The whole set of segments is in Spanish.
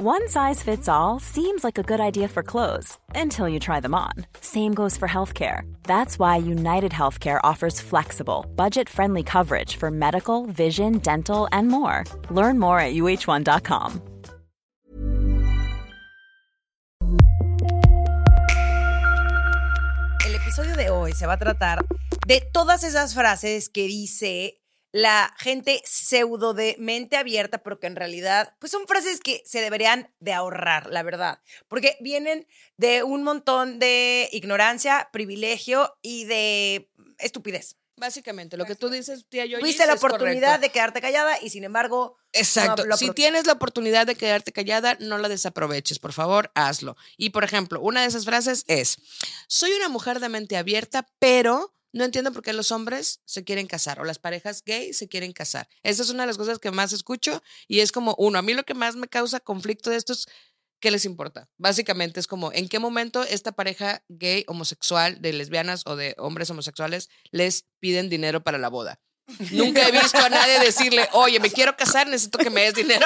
One size fits all seems like a good idea for clothes until you try them on. Same goes for healthcare. That's why United Healthcare offers flexible, budget friendly coverage for medical, vision, dental, and more. Learn more at uh1.com. El episodio de hoy se va a tratar de todas esas frases que dice la gente pseudo de mente abierta, pero que en realidad, pues son frases que se deberían de ahorrar, la verdad, porque vienen de un montón de ignorancia, privilegio y de estupidez. Básicamente, lo que tú dices, tía yo Tuviste la oportunidad de quedarte callada y sin embargo... Exacto. no lo si tienes la oportunidad de quedarte callada, no la desaproveches, por favor, hazlo. Y por ejemplo, una de esas frases es, soy una mujer de mente abierta, pero no entiendo por qué los hombres se quieren casar o las parejas gay se quieren casar. Esa es una de las cosas que más escucho y es como, uno, a mí lo que más me causa conflicto de esto es, ¿qué les importa? Básicamente es como, ¿en qué momento esta pareja gay, homosexual, de lesbianas o de hombres homosexuales les piden dinero para la boda? Nunca he visto a nadie decirle, oye, me quiero casar, necesito que me des dinero.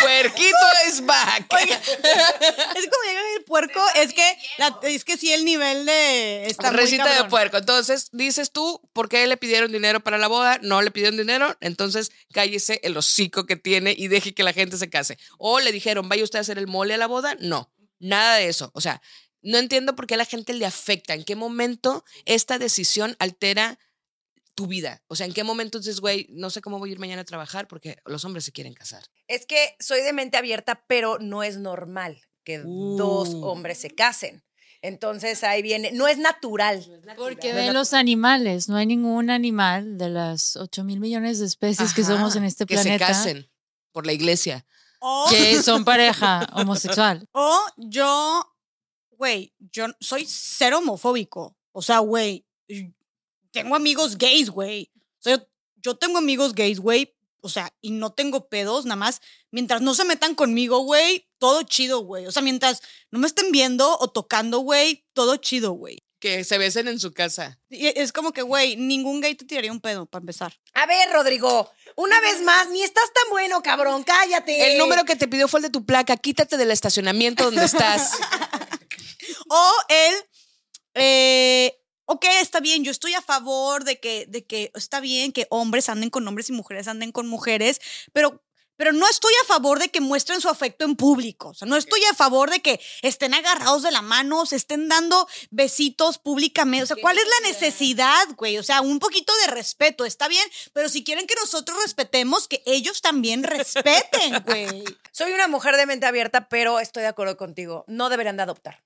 Puerquito es back. Es como llega el puerco, es que, la- es que sí el nivel de... Está muy Recita de puerco. Entonces, dices tú, ¿por qué le pidieron dinero para la boda? No le pidieron dinero, entonces cállese el hocico que tiene y deje que la gente se case. O le dijeron, ¿vaya usted a hacer el mole a la boda? No, nada de eso. O sea, no entiendo por qué a la gente le afecta, en qué momento esta decisión altera tu vida. O sea, en qué momento dices, güey, no sé cómo voy a ir mañana a trabajar porque los hombres se quieren casar. Es que soy de mente abierta, pero no es normal que dos Uh. hombres se casen. Entonces ahí viene, no es natural. Porque ve los animales, no hay ningún animal de las 8 mil millones de especies que somos en este que planeta se casen por la iglesia. O, que son pareja homosexual. o yo, güey, yo soy cero homofóbico. O sea, güey, tengo amigos gays, güey. O sea, yo, yo tengo amigos gays, güey. O sea, y no tengo pedos, nada más. Mientras no se metan conmigo, güey, todo chido, güey. O sea, mientras no me estén viendo o tocando, güey, todo chido, güey. Que se besen en su casa. Y Es como que, güey, ningún gay te tiraría un pedo, para empezar. A ver, Rodrigo, una vez más, ni estás tan bueno, cabrón, cállate. El número que te pidió fue el de tu placa. Quítate del estacionamiento donde estás. O el, eh, ok, está bien, yo estoy a favor de que, de que está bien que hombres anden con hombres y mujeres anden con mujeres, pero, pero no estoy a favor de que muestren su afecto en público. O sea, no estoy a favor de que estén agarrados de la mano, se estén dando besitos públicamente. O sea, ¿cuál es la necesidad, güey? O sea, un poquito de respeto, está bien, pero si quieren que nosotros respetemos, que ellos también respeten, güey. Soy una mujer de mente abierta, pero estoy de acuerdo contigo. No deberían de adoptar.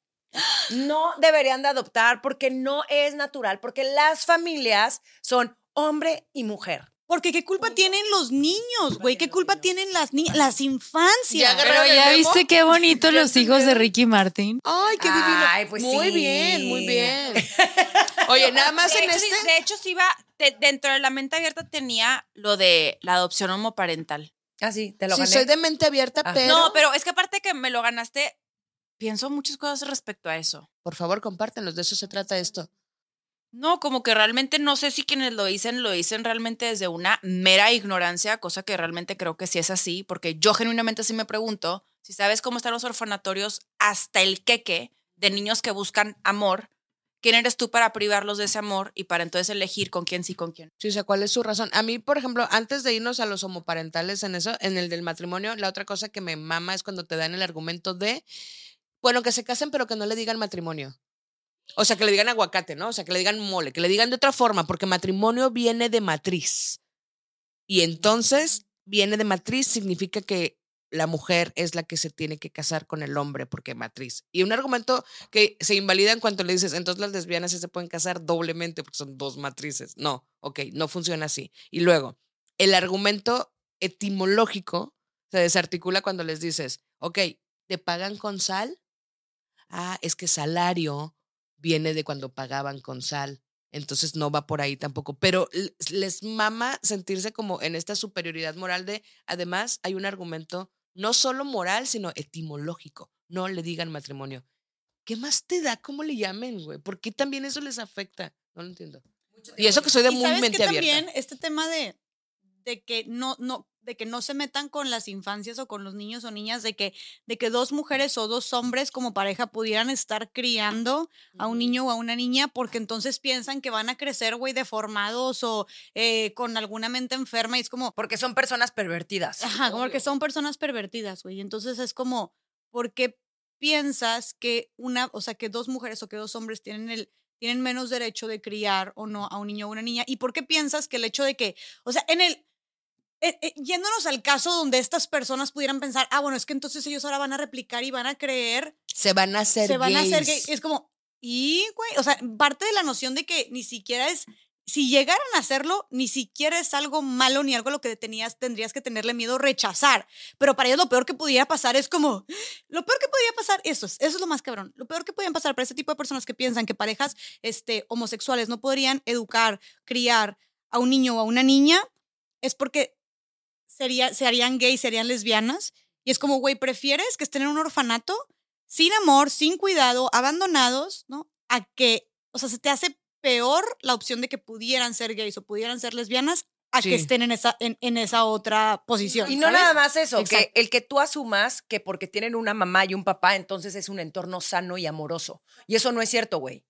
No deberían de adoptar porque no es natural, porque las familias son hombre y mujer. Porque qué culpa tienen los niños, güey, qué culpa tienen las niñas, las infancias. Ya Pero ¿el ya viste qué bonito ¿Ya los hijos de? Ricky Martin. Ay, qué divino. Ay, pues muy sí. bien, muy bien. Oye, nada más De en hecho, este. de hecho, sí va, te- dentro de la mente abierta tenía lo de la adopción homoparental. Ah, sí, te lo Sí, gané. soy de mente abierta, Ah. pero. No, pero es que aparte que me lo ganaste, pienso muchas cosas respecto a eso. Por favor, compártenos. De eso se trata esto. No, como que realmente no sé si quienes lo dicen lo dicen realmente desde una mera ignorancia, cosa que realmente creo que sí es así, porque yo genuinamente sí me pregunto si sabes cómo están los orfanatorios hasta el queque de niños que buscan amor, ¿quién eres tú para privarlos de ese amor y para entonces elegir con quién sí, con quién? Sí, o sea, ¿cuál es su razón? A mí, por ejemplo, antes de irnos a los homoparentales en eso, en el del matrimonio, la otra cosa que me mama es cuando te dan el argumento de, bueno, que se casen, pero que no le digan matrimonio. O sea, que le digan aguacate, ¿no? O sea, que le digan mole, que le digan de otra forma, porque matrimonio viene de matriz. Y entonces, viene de matriz significa que la mujer es la que se tiene que casar con el hombre porque matriz. Y un argumento que se invalida en cuanto le dices, entonces las lesbianas se pueden casar doblemente porque son dos matrices. No, ok, no funciona así. Y luego, el argumento etimológico se desarticula cuando les dices, ok, ¿te pagan con sal? Ah, es que salario viene de cuando pagaban con sal. Entonces no va por ahí tampoco. Pero les mama sentirse como en esta superioridad moral de, además, hay un argumento no solo moral, sino etimológico. No le digan matrimonio. ¿Qué más te da cómo le llamen, güey? ¿Por qué también eso les afecta? No lo entiendo. Y eso que soy de muy mente que abierta. también este tema de, de que no, no, de que no se metan con las infancias o con los niños o niñas, de que, de que dos mujeres o dos hombres como pareja pudieran estar criando a un niño o a una niña, porque entonces piensan que van a crecer, güey, deformados o eh, con alguna mente enferma y es como, Porque son personas pervertidas. Ajá, como que son personas pervertidas, güey. Entonces es como, ¿por qué piensas que una, o sea, que dos mujeres o que dos hombres tienen el tienen menos derecho de criar o no a un niño o una niña? ¿Y por qué piensas que el hecho de que, o sea, en el eh, eh, yéndonos al caso donde estas personas pudieran pensar, ah, bueno, es que entonces ellos ahora van a replicar y van a creer, Se van a hacer se van a hacer gay. gays. Es como, y, güey, o sea, parte de la noción de que ni siquiera es, si llegaran a hacerlo, ni siquiera es algo malo ni algo a lo que tenías, tendrías que tenerle miedo, rechazar. Pero para ellos lo peor que pudiera pasar es como, lo peor que podría pasar, eso es, eso es lo más cabrón. Lo peor que podían pasar para ese tipo de personas que piensan que parejas este, homosexuales no podrían educar, criar a un niño o a una niña, es porque sería, se harían gays, serían lesbianas. Y es como, güey, ¿prefieres que estén en un orfanato sin amor, sin cuidado, abandonados, ¿no? A que, o sea, se te hace peor la opción de que pudieran ser gays o pudieran ser lesbianas a Sí. que estén en esa, en, en esa otra posición. Y no ¿sabes? nada más eso, que el que tú asumas que porque tienen una mamá y un papá, entonces es un entorno sano y amoroso. Y eso no es cierto, güey.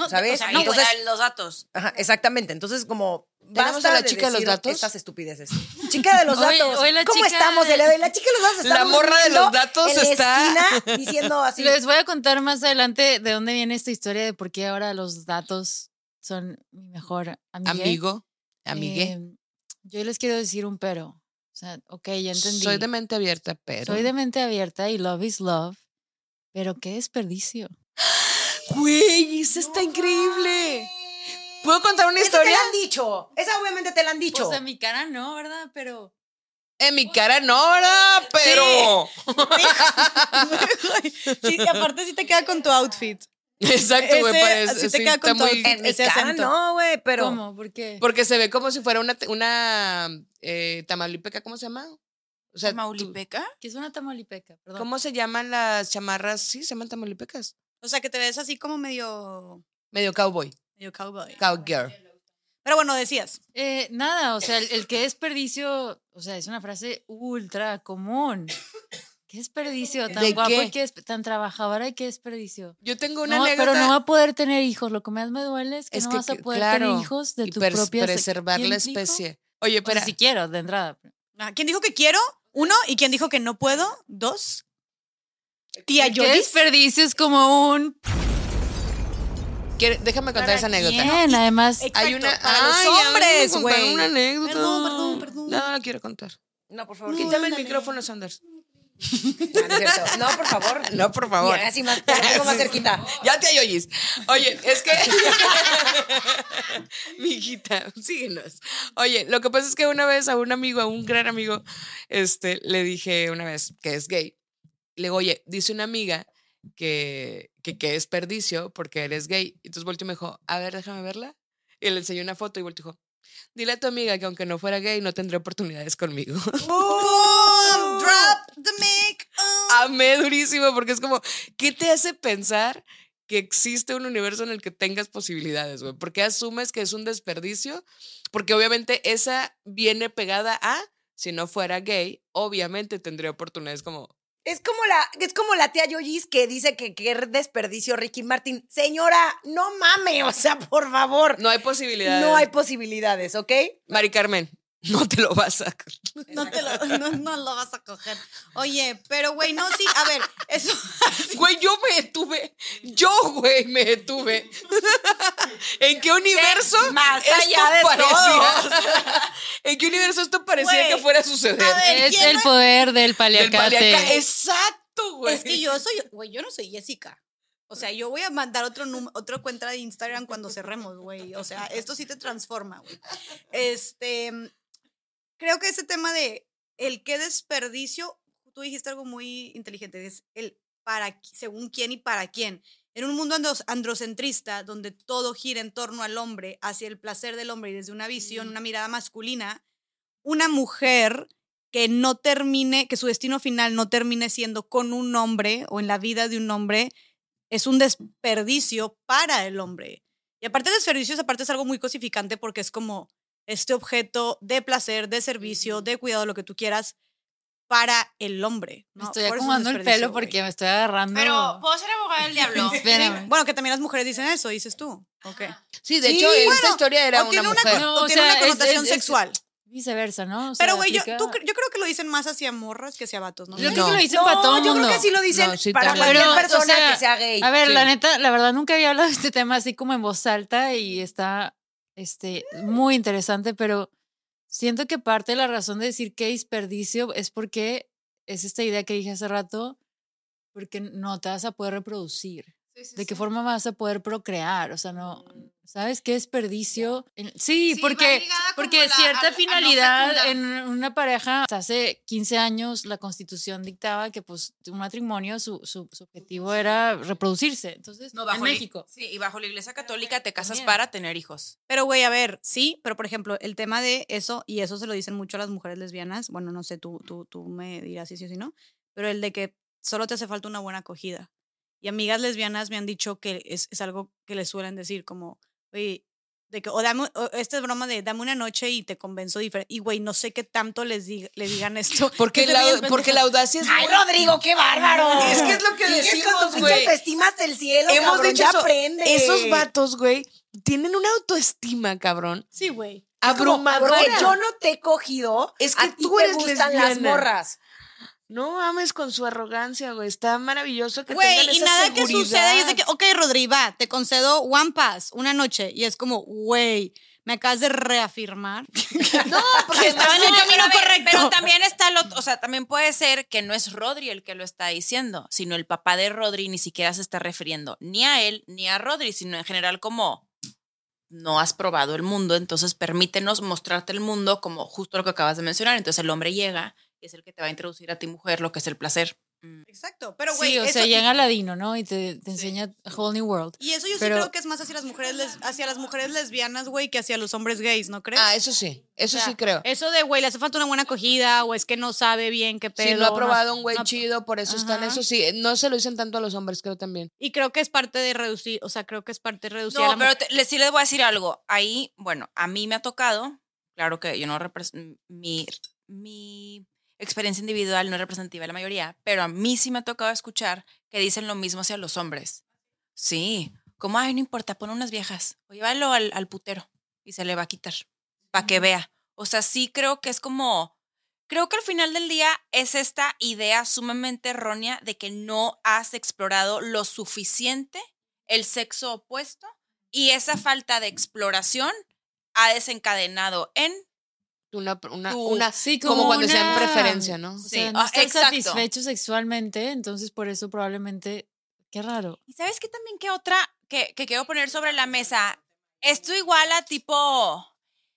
No, ¿sabes? o sea, no, Entonces- los datos. Ajá, exactamente. Entonces, como. ¿Tenemos basta a la de chica de los datos? Estas estupideces. Chica de los datos. hoy la ¿Cómo chica estamos? de-? La chica de los datos está La morra de los datos en la está- esquina diciendo así. Les voy a contar más adelante de dónde viene esta historia de por qué ahora los datos son mi mejor amigo. Amigo, amigue. Eh, yo les quiero decir un pero. O sea, ok, ya entendí. Soy de mente abierta, pero. Soy de mente abierta y love is love. Pero qué desperdicio. Güey, eso está increíble. ¿Puedo contar una Esa te historia? la han dicho. Esa obviamente te la han dicho. Pues a mi cara no, ¿verdad? Pero. En mi cara no, ¿verdad? Pero. sí, y aparte sí te queda con tu outfit. Exacto, güey. Parece- así te sí, queda está con tu muy- en mi ese cara acento. no, güey, pero. ¿Cómo? ¿Por qué? Porque se ve como si fuera una, una eh, tamaulipeca, ¿cómo se llama? O sea, tú- ¿Maulipeca? Que es una tamaulipeca, perdón. ¿cómo se llaman las chamarras? Sí, se llaman tamaulipecas. O sea, que te ves así como medio, Medio cowboy, medio cowboy. cowgirl. Pero bueno, decías. Eh, nada, o sea, el, el que desperdicio, o sea, es una frase ultra común. ¿Qué desperdicio? Tan ¿De guapo qué? y tan trabajadora y qué desperdicio. Yo tengo una No, anécdota. pero no va a poder tener hijos. Lo que más me duele es que Es no que vas a poder claro, tener hijos de tu pres- propia se- preservar la ¿Quién dijo? especie. Oye, O sea, espera. si quiero, de entrada. Ah, ¿Quién dijo que quiero? Uno. ¿Y quién dijo que no puedo? Dos. Tía ¿Qué Yodis. desperdicio es como un... quiere- déjame contar ¿Para esa anécdota. Bien, además... Exacto, Hay una. para los Ay, me hombres, güey. Una anécdota. Perdón, perdón, perdón. No, no la quiero contar. No, por favor. No, quítame. El micrófono, Sanders. No, por favor. No, por favor. Mira, así más, te lo pongo más cerquita. Ya te oyes. Oye, es que. Mi hijita, síguenos. Oye, lo que pasa es que una vez a un amigo, a un gran amigo, este, le dije una vez que es gay. Le digo, oye, dice una amiga que, que, que es desperdicio porque eres gay. Y entonces volteó y me dijo, a ver, déjame verla. Y le enseñó una foto y volteó y dijo, dile a tu amiga que aunque no fuera gay, no tendría oportunidades conmigo. Drop the mic. Oh. amé durísimo porque es como, ¿qué te hace pensar que existe un universo en el que tengas posibilidades, güey? ¿Por qué asumes que es un desperdicio? Porque obviamente esa viene pegada a, si no fuera gay, obviamente tendría oportunidades como, Es como la, es como la tía Yoyis que dice que qué desperdicio Ricky Martin. Señora, no mame, o sea, por favor. no hay posibilidades. No hay posibilidades, ¿ok? Mari Carmen, no te lo vas a... No, te lo, no, no lo vas a coger. Oye, pero güey, no, sí, a ver, eso. Güey, yo me detuve. Yo, güey, me detuve. ¿En qué universo Más esto allá de parecía? ¿En qué universo esto parecía Güey, que fuera a suceder? a ver, Es ¿quién el poder del Del paliacate. paliaca- Exacto, güey. Es que yo soy, güey, yo no soy Jessica. O sea, yo voy a mandar otro número, otra cuenta de Instagram cuando cerremos, güey. O sea, esto sí te transforma, güey. Este, creo que ese tema de el qué desperdicio, tú dijiste algo muy inteligente, es el para, según quién y para quién. En un mundo androcentrista, donde todo gira en torno al hombre, hacia el placer del hombre y desde una visión, una mirada masculina, una mujer que no termine, que su destino final no termine siendo con un hombre o en la vida de un hombre, es un desperdicio para el hombre. Y aparte el desperdicio, aparte es algo muy cosificante porque es como, este objeto de placer, de servicio, de cuidado, lo que tú quieras, para el hombre. Me ¿no? estoy Por es acomodando el pelo porque me estoy agarrando. Pero, ¿puedo ser abogada del diablo? Espérame. Bueno, que también las mujeres dicen eso, dices tú. Ok. Sí, de Sí, hecho, esta bueno, historia era o una una, mujer. No, o o tiene sea, una es- connotación es- es- sexual. Viceversa, ¿no? O sea, Pero, güey, yo, yo creo que lo dicen más hacia morras que hacia vatos, ¿no? Yo No. creo que lo dicen No, para todo el yo mundo. creo que sí lo dicen No, sí, para también. cualquier Pero, o persona sea, que sea gay. A ver, Sí. la neta, la verdad nunca había hablado de este tema así como en voz alta y está este, muy interesante, pero siento que parte de la razón de decir que desperdicio es porque es esta idea que dije hace rato, porque no te vas a poder reproducir. ¿De qué forma vas a poder procrear? O sea, no, ¿sabes qué desperdicio? En- Sí, Sí, porque, porque la- cierta a- a no finalidad en una pareja, hasta hace 15 años la constitución dictaba que pues un matrimonio, su, su, su objetivo era reproducirse. Entonces, No, en bajo la- México. Sí, y bajo la iglesia católica te casas También. para tener hijos. Pero, güey, a ver, sí, pero por ejemplo, el tema de eso, y eso se lo dicen mucho a las mujeres lesbianas, bueno, no sé, tú, tú, tú me dirás si sí o si no, pero el de que solo te hace falta una buena acogida. Y amigas lesbianas me han dicho que es, es algo que les suelen decir, como, oye, de que, o dame, o esta es broma de dame una noche y te convenzo diferente. Y, güey, no sé qué tanto les diga- le digan esto. Porque, la, porque la audacia es Ay, muy- Rodrigo, qué bárbaro. Es que es lo que Sigues decimos, pinche güey. autoestima hasta el cielo, Hemos cabrón, dicho ya eso. aprende. Esos vatos, güey, tienen una autoestima, cabrón. Sí, güey. Abrumadora. Porque yo no te he cogido. Es que a ti tú te eres gustan las lesbiana. morras. No mames con su arrogancia, güey. Está maravilloso que Güey, tengan y esa nada que suceda y es de que, ok, Rodri, va, te concedo One Pass una noche. Y es como, güey, me acabas de reafirmar. No, porque Estaba en el No, camino correcto. Pero también está otro, o sea, también puede ser que no es Rodri el que lo está diciendo, sino el papá de Rodri ni siquiera se está refiriendo ni a él ni a Rodri, sino en general como no has probado el mundo, entonces permítenos mostrarte el mundo como justo lo que acabas de mencionar. Entonces el hombre llega es el que te va a introducir a ti mujer lo que es el placer. Mm. Exacto, pero güey, sí, o eso- sea, llega Ladino, ¿no? Y te, te enseña a whole new world. Y eso yo Pero- sí creo que es más hacia las mujeres les- hacia las mujeres lesbianas, güey, que hacia los hombres gays, ¿no crees? Ah, eso sí. Eso O sea, sí creo. Eso de, güey, le hace falta una buena acogida o es que no sabe bien qué pedo. Si no ha probado un güey no- chido, por eso están Ajá. eso sí. No se lo dicen tanto a los hombres, creo también. Y creo que es parte de reducir, o sea, creo que es parte de reducir a No, la pero te- le- sí les voy a decir algo. Ahí, bueno, a mí me ha tocado, claro que yo no represento, mi, mi experiencia individual no es representativa de la mayoría, pero a mí sí me ha tocado escuchar que dicen lo mismo hacia los hombres. Sí, como, ay, no importa, pon unas viejas, o llévalo al, al putero y se le va a quitar, para que vea. O sea, sí creo que es como, creo que al final del día es esta idea sumamente errónea de que no has explorado lo suficiente el sexo opuesto y esa falta de exploración ha desencadenado en Una, una, Tú- una Sí, como, cuando sean una- preferencia, ¿no? O Sí, sea, no ah, estás exacto. satisfecho sexualmente, entonces por eso probablemente. Qué raro. ¿Y sabes qué también qué otra que, que quiero poner sobre la mesa? Esto igual a tipo.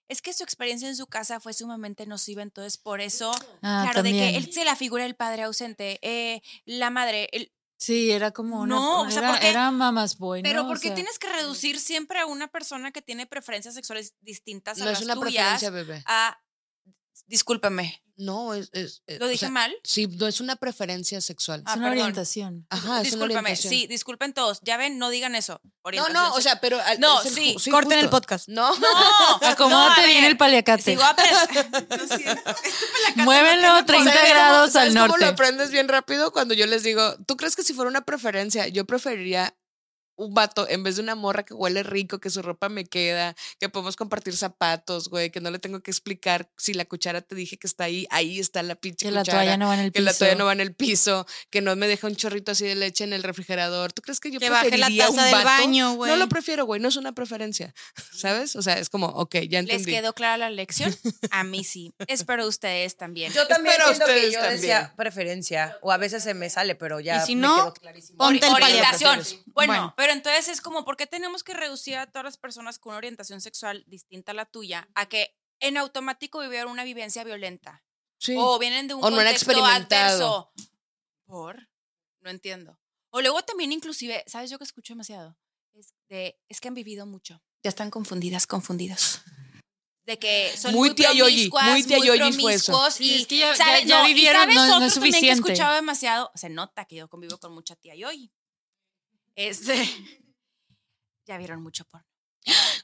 Es que su experiencia en su casa fue sumamente nociva, entonces por eso, Ah, claro, de que él se la figura el padre ausente, eh, la madre, el- Sí, era como una. No, o sea, era, porque- era mamas boy, ¿no? pero O ¿por qué sea, tienes que reducir siempre a una persona que tiene preferencias sexuales distintas a No las es una tuyas preferencia, bebé. a, discúlpame, No, es. es- es- ¿lo o dije sea, mal? Sí, no es una preferencia sexual. Es Ah, una perdón. orientación. Ajá, es una Discúlpame, orientación. sí, disculpen todos, ya ven, no digan eso. No, orientación no, o sea, pero. al- No, es el sí, Corten el podcast. No. No, Acomódate no, a bien el paliacate. Sigo aprendiendo. Lo siento. Muévelo 30 ¿Sabes cómo- grados sabes al cómo norte. lo aprendes bien rápido? Cuando yo les digo, ¿tú crees que si fuera una preferencia, yo preferiría un vato en vez de una morra que huele rico, que su ropa me queda, que podemos compartir zapatos, güey, que no le tengo que explicar si la cuchara te dije que está ahí, ahí está la pinche Que la cuchara. toalla no va en el que piso. la toalla no va en el piso, que no me deja un chorrito así de leche en el refrigerador. ¿Tú crees que yo Que baje la taza un del vato? baño, güey. No lo prefiero, güey, no es una preferencia, ¿sabes? O sea, es como, ok, ya ¿Les entendí. quedó clara la lección? A mí sí. Espero ustedes también. Yo también Espero siento que yo también. decía preferencia. O a veces se me sale, pero ya Y si me no, quedó clarísimo. ponte el orientación. Bueno, Bueno. pero entonces es como, ¿por qué tenemos que reducir a todas las personas con una orientación sexual distinta a la tuya a que en automático vivieron una vivencia violenta? Sí. O vienen de un O no han experimentado. adverso. ¿Por? No entiendo. O luego también inclusive, ¿sabes yo que escucho demasiado? Es, de, es que han vivido mucho. Ya están confundidas, confundidos. De que son Muy muy, tía Yoyi, muy tía Yoyi fue eso. y es que ya- ¿sabe- ya- ya no, vivieron, ¿sabes no- no es que he escuchado demasiado? Se nota que yo convivo con mucha tía Yoyi. Este, ya vieron mucho porno.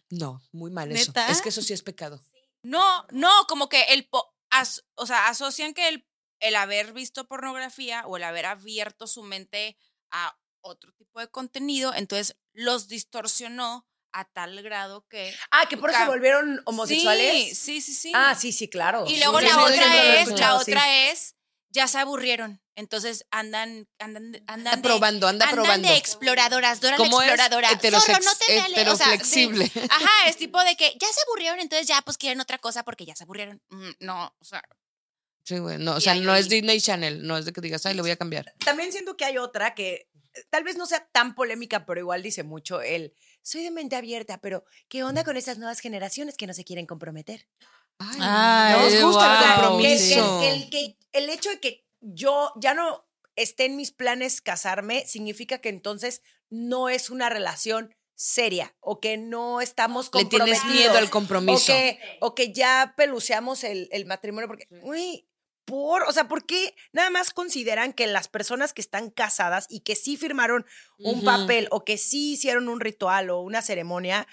No, muy mal eso. Es que eso sí es pecado. No, no, como que el, po- as- o sea, asocian que el, el haber visto pornografía o el haber abierto su mente a otro tipo de contenido, entonces los distorsionó a tal grado que... Ah, que por eso se volvieron homosexuales. Sí, sí, sí, sí. Ah, sí, sí, claro. Y luego Sí, la sí, otra es, la otra es, ya se aburrieron. Entonces andan, andan, andan Anda probando, anda andan probando. de exploradoras, Dora la ¿Cómo es? exploradora. Zorro, no te me ale- o sea, sí. heteroflexible. Ajá, es tipo de que ya se aburrieron, entonces ya pues quieren otra cosa porque ya se aburrieron. Mm, No, o sea, Sí, güey. No, o sea, ahí no es. Disney Channel. No es de que digas, ay, le voy a cambiar. También siento que hay otra que eh, tal vez no sea tan polémica, pero igual dice mucho el soy de mente abierta, pero ¿qué onda con esas nuevas generaciones que no se quieren comprometer? Ay, Ay, no nos gusta wow. el compromiso. que- el, que- el hecho de que yo ya no esté en mis planes casarme significa que entonces no es una relación seria o que no estamos Le comprometidos. tienes miedo al o compromiso. que, o que ya peluceamos el, el matrimonio porque, güey, por, o sea, ¿por qué nada más consideran que las personas que están casadas y que sí firmaron un papel o que sí hicieron un ritual o una ceremonia,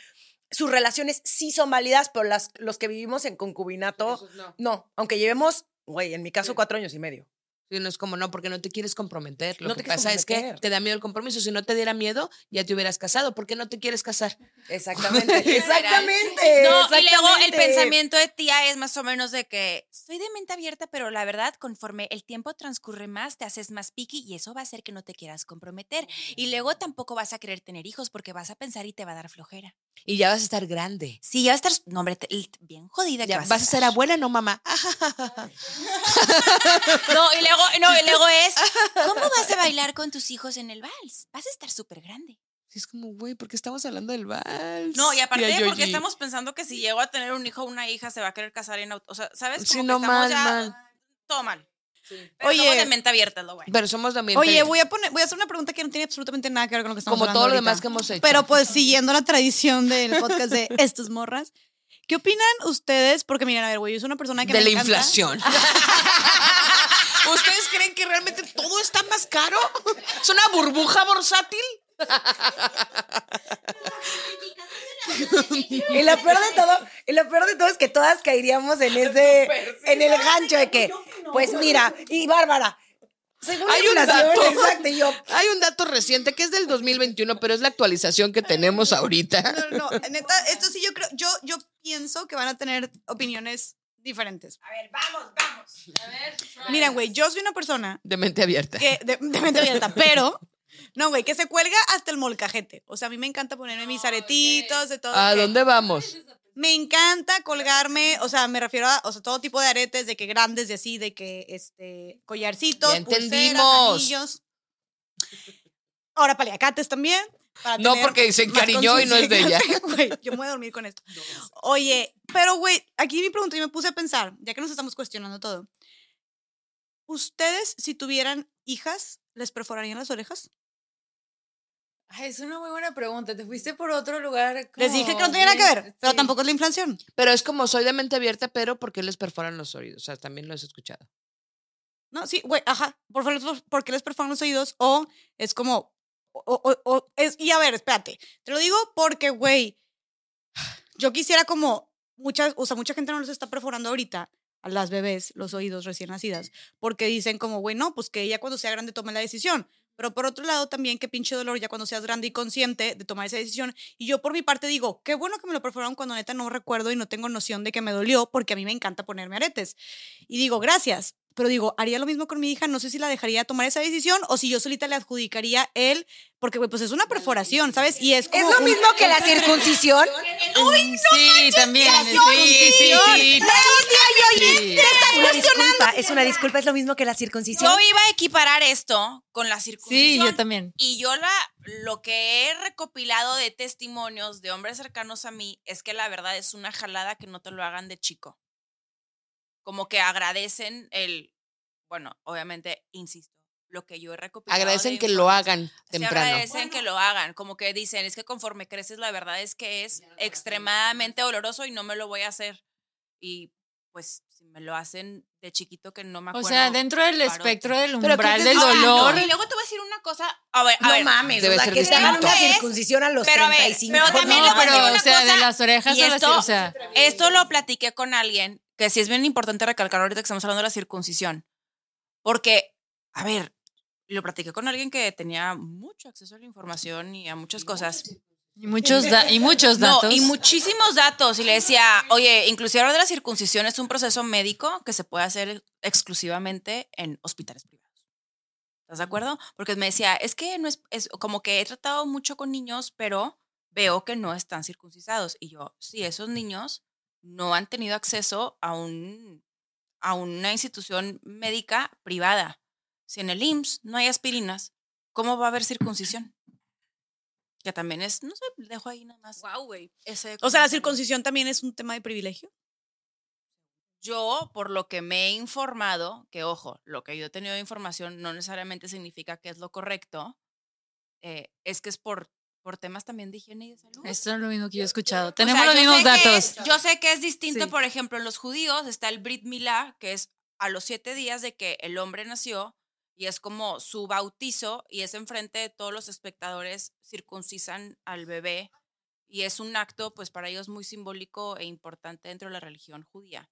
sus relaciones sí son válidas, pero las, los que vivimos en concubinato, no. no, aunque llevemos, güey, en mi caso, Sí. cuatro años y medio. Sí, no es como, no, porque no te quieres comprometer. Lo No que te pasa es que te da miedo el compromiso. Si no te diera miedo, ya te hubieras casado. ¿Por qué no te quieres casar? Exactamente. Exactamente. No, y luego el pensamiento de tía es más o menos de que soy de mente abierta, pero la verdad, conforme el tiempo transcurre más, te haces más picky y eso va a hacer que no te quieras comprometer. Y luego tampoco vas a querer tener hijos porque vas a pensar y te va a dar flojera. Y ya vas a estar grande. Sí, ya vas a estar, no, hombre, te- bien jodida que Ya vas, vas a ser abuela, no mamá. No, y luego, no, y luego es, ¿cómo vas a bailar con tus hijos en el vals? Vas a estar súper grande. Sí, es como, güey, ¿por qué estamos hablando del vals? No, y aparte porque estamos pensando que si llego a tener un hijo o una hija se va a querer casar en auto. O sea, ¿sabes? Como Sí, que no, estamos mal, ya mal. todo mal. Pero Oye. somos de mente abierta, lo bueno. Pero somos también. Oye, voy a poner, voy a hacer una pregunta que no tiene absolutamente nada que ver con lo que estamos Como hablando todo lo ahorita. demás que hemos hecho. Pero pues siguiendo la tradición del podcast de Estas Morras, ¿qué opinan ustedes? Porque miren, a ver, güey, yo soy una persona que de me la encanta- inflación. ¿Ustedes creen que realmente todo está más caro? ¿Es una burbuja bursátil? Y lo peor de todo, y lo peor de todo es que todas caeríamos en ese, en el gancho de que, pues mira, y Bárbara, según Hay la un dato. exacto, yo, Hay un dato reciente que es del 2021, pero es la actualización que tenemos ahorita. No, no, no, neta, esto sí yo creo, yo, yo pienso que van a tener opiniones diferentes. a ver, vamos, vamos. Miren, güey, yo soy una persona De mente abierta. que, de, de mente abierta, pero, no, güey, que se cuelga hasta el molcajete. O sea, a mí me encanta ponerme mis aretitos, de todo. ¿A que- dónde vamos? Me encanta colgarme, o sea, me refiero a, o sea, todo tipo de aretes, de que grandes, de así, de que, este, collarcitos, Ya pulseras, entendimos. anillos. Ahora paliacates también. Para No, porque se encariñó y no es de ella. Güey, yo me voy a dormir con esto. Oye, pero güey, aquí mi pregunta y me puse a pensar, ya que nos estamos cuestionando todo. ¿Ustedes, si tuvieran hijas, les perforarían las orejas? Ay, es una muy buena pregunta. Te fuiste por otro lugar. Les dije que no tenía nada que ver, pero tampoco es la inflación. Pero es como soy de mente abierta, pero ¿por qué les perforan los oídos? O sea, también lo has escuchado. No, sí, güey, ajá. ¿Por, favor, ¿Por qué les perforan los oídos? O es como. Es, y a ver, espérate. Te lo digo porque, güey, yo quisiera como. Muchas, o sea, mucha gente no los está perforando ahorita a las bebés los oídos recién nacidas porque dicen como, güey, no, pues que ella cuando sea grande tome la decisión. Pero por otro lado también qué pinche dolor ya cuando seas grande y consciente de tomar esa decisión. Y yo por mi parte digo, qué bueno que me lo perforaron cuando neta no recuerdo y no tengo noción de que me dolió porque a mí me encanta ponerme aretes. Y digo, gracias. Pero digo, haría lo mismo con mi hija, no sé si la dejaría tomar esa decisión o si yo solita le adjudicaría él, porque güey, pues es una perforación, ¿sabes? Y es ¿Es lo un- mismo que la circuncisión? Sí, también. Sí, sí, sí. Sí. Es una disculpa, es una disculpa, es lo mismo que la circuncisión. Yo iba a equiparar esto con la Sí, circuncisión. yo también. Y yo la, lo que he recopilado de testimonios de hombres cercanos a mí es que la verdad es una jalada que no te lo hagan de chico. Como que agradecen el, bueno, obviamente, insisto, lo que yo he recopilado. Agradecen de que lo hagan temprano. agradecen que lo hagan, como que dicen, es que conforme creces la verdad es que es extremadamente doloroso y no me lo voy a hacer. Y pues si me lo hacen de chiquito que no me O acuerdo. sea, dentro del parote. espectro del umbral del dolor. no, y luego te voy a decir una cosa. A ver, a No ver. mames, Debe o sea, ser que te hagan distinto. una circuncisión a los pero a ver, 35. pero también No, le voy a decir pero, una o sea, cosa, de las orejas y a las- esto, o sea, esto lo platiqué con alguien que sí es bien importante recalcar ahorita que estamos hablando de la circuncisión. Porque, a ver, lo platiqué con alguien que tenía mucho acceso a la información y a muchas cosas. y muchos, y muchos No, datos. y muchísimos datos. Y le decía, oye, inclusive ahora de la circuncisión es un proceso médico que se puede hacer exclusivamente en hospitales privados. ¿Estás de acuerdo? Porque me decía, es que no es, es como que he tratado mucho con niños, pero veo que no están circuncisados. Y yo, sí, esos niños no han tenido acceso a, un, a una institución médica privada. Si en el IMSS no hay aspirinas, ¿cómo va a haber circuncisión? Que también es, no sé, dejo ahí nada más. Wow, güey. O sea, la circuncisión también es un tema de privilegio. Yo, por lo que me he informado, que ojo, lo que yo he tenido de información no necesariamente significa que es lo correcto, eh, es que es por, por temas también de higiene y de salud. Esto es lo mismo que yo he escuchado. O Tenemos sea, los yo mismos sé que datos. es- yo sé que es distinto, Sí. por ejemplo, en los judíos está el Brit Milá, que es a los siete días de que el hombre nació y es como su bautizo y es enfrente de todos los espectadores circuncisan al bebé y es un acto, pues para ellos muy simbólico e importante dentro de la religión judía.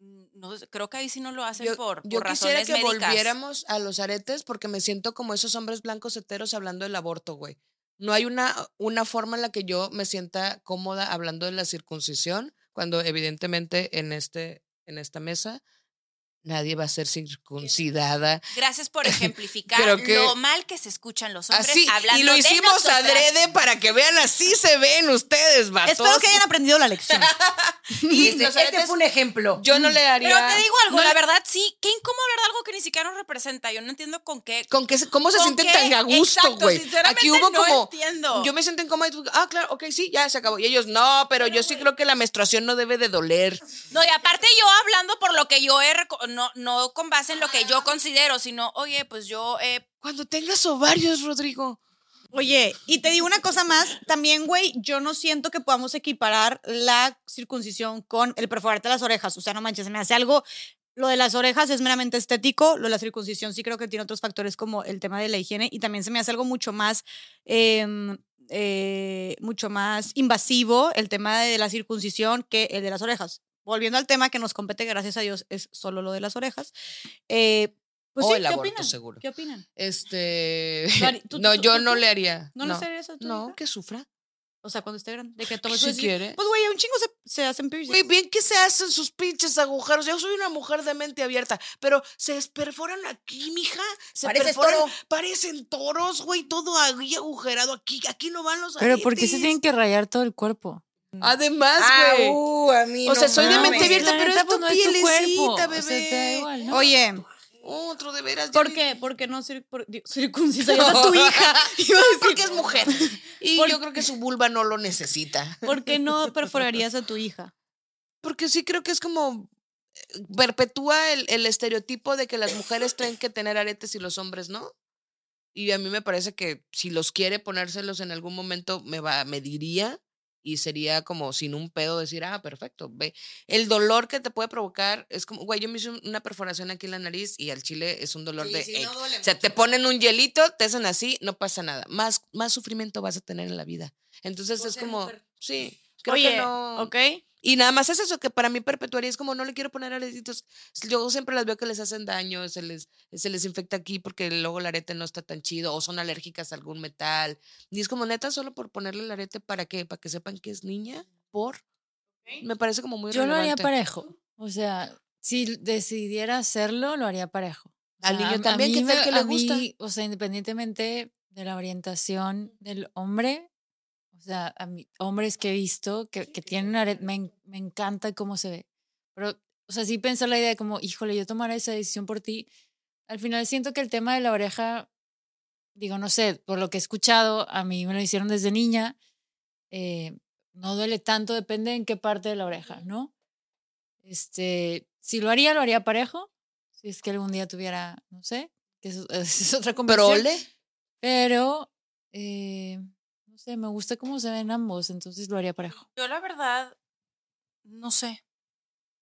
Mm, No, creo que ahí sí no lo hacen Yo, por, yo por quisiera razones que médicas. volviéramos a los aretes porque me siento como esos hombres blancos heteros hablando del aborto, güey. No hay una, una forma en la que yo me sienta cómoda hablando de la circuncisión cuando evidentemente en, este, en esta mesa nadie va a ser circuncidada. Gracias por ejemplificar que- lo mal que se escuchan los hombres Así, hablando y lo hicimos adrede para que vean así se ven ustedes, vatos. Espero que hayan aprendido la lección. Y Este, este fue un ejemplo. yo no le haría... Pero te digo algo, no la verdad sí, qué incómodo hablar de algo que ni siquiera nos representa. Yo no entiendo con qué. con qué cómo se sienten qué- tan a gusto, Exacto, güey. sinceramente Aquí hubo no como entiendo. yo me siento incómoda y tú, ah, claro, ok, sí, ya se acabó. Y ellos, no, pero yo sí creo que la menstruación no debe de doler. No, y aparte yo hablando por lo que yo he, no, no con base en lo que yo considero, sino, oye, pues yo eh, Cuando tengas ovarios, Rodrigo. Oye, y te digo una cosa más, también, güey, yo no siento que podamos equiparar la circuncisión con el perforarte las orejas. O sea, no manches, se me hace algo. Lo de las orejas es meramente estético, lo de la circuncisión sí creo que tiene otros factores como el tema de la higiene y también se me hace algo mucho más, em, eh, mucho más invasivo el tema de la circuncisión que el de las orejas. Volviendo al tema que nos compete, gracias a Dios, es solo lo de las orejas. Eh, pues O sí, el ¿qué aborto, opinan? seguro. ¿Qué opinan? Este. ¿Tú harí- tú- no, tú- yo no le haría. ¿No le harías a tu No, hija? que sufra. O sea, cuando esté grande. De que tome su Si quiere. Pues, güey, a un chingo se, se hacen piercing. Güey, bien que se hacen sus pinches agujeros. Yo soy una mujer de mente abierta, pero se perforan aquí, mija. Se perforan. toro. Parecen toros, güey, todo ahí agujerado. Aquí, aquí no van los Pero ¿por qué se tienen que rayar todo el cuerpo? Además, Ah, güey. uh, a mí O sea, no soy de mente abierta, pero es tu pues, no pielecita, cuerpo, o sea, bebé. te da igual, ¿no? Oye, Otro de veras. ¿por qué? ¿Por qué no por- digo, circuncisarías a tu hija? Porque es mujer. Y Por- yo creo que su vulva no lo necesita. ¿Por qué no perforarías a tu hija? Porque sí creo que es como eh, perpetúa el, el estereotipo de que las mujeres tienen que tener aretes y los hombres no. Y a mí me parece que si los quiere ponérselos en algún momento me va, me diría y sería como sin un pedo decir, ah, perfecto, ve. El dolor que te puede provocar es como, güey, yo me hice una perforación aquí en la nariz y al chile es un dolor de... eh, o sea, te ponen un hielito, te hacen así, no pasa nada. Más, más sufrimiento vas a tener en la vida. Entonces es como, sí, creo Oye, que no... ¿ok? Y nada más es eso, que para mí perpetuaría es como no le quiero poner aretitos. Yo siempre las veo que les hacen daño, se les, se les infecta aquí porque luego el arete no está tan chido o son alérgicas a algún metal. Y es como neta, solo por ponerle el arete para que, para que sepan que es niña, por. Me parece como muy Yo lo haría parejo. O sea, si decidiera hacerlo, lo haría parejo. O Al sea, niño también, ¿qué mí tal me- que le a mí, gusta? O sea, independientemente de la orientación del hombre, o sea, a mí, hombres que he visto que, que tienen arete, me, me encanta cómo se ve. Pero, o sea, sí pensar la idea de como, híjole, yo tomaré esa decisión por ti. Al final siento que el tema de la oreja, digo, no sé, por lo que he escuchado, a mí me lo hicieron desde niña. eh, no duele tanto, depende en qué parte de la oreja, ¿no? Este, si lo haría, lo haría parejo. Si es que algún día tuviera, no sé, que esa es otra conversación. Prole. Pero, eh, no sé, me gusta cómo se ven ambos, entonces lo haría parejo. Yo la verdad, no sé.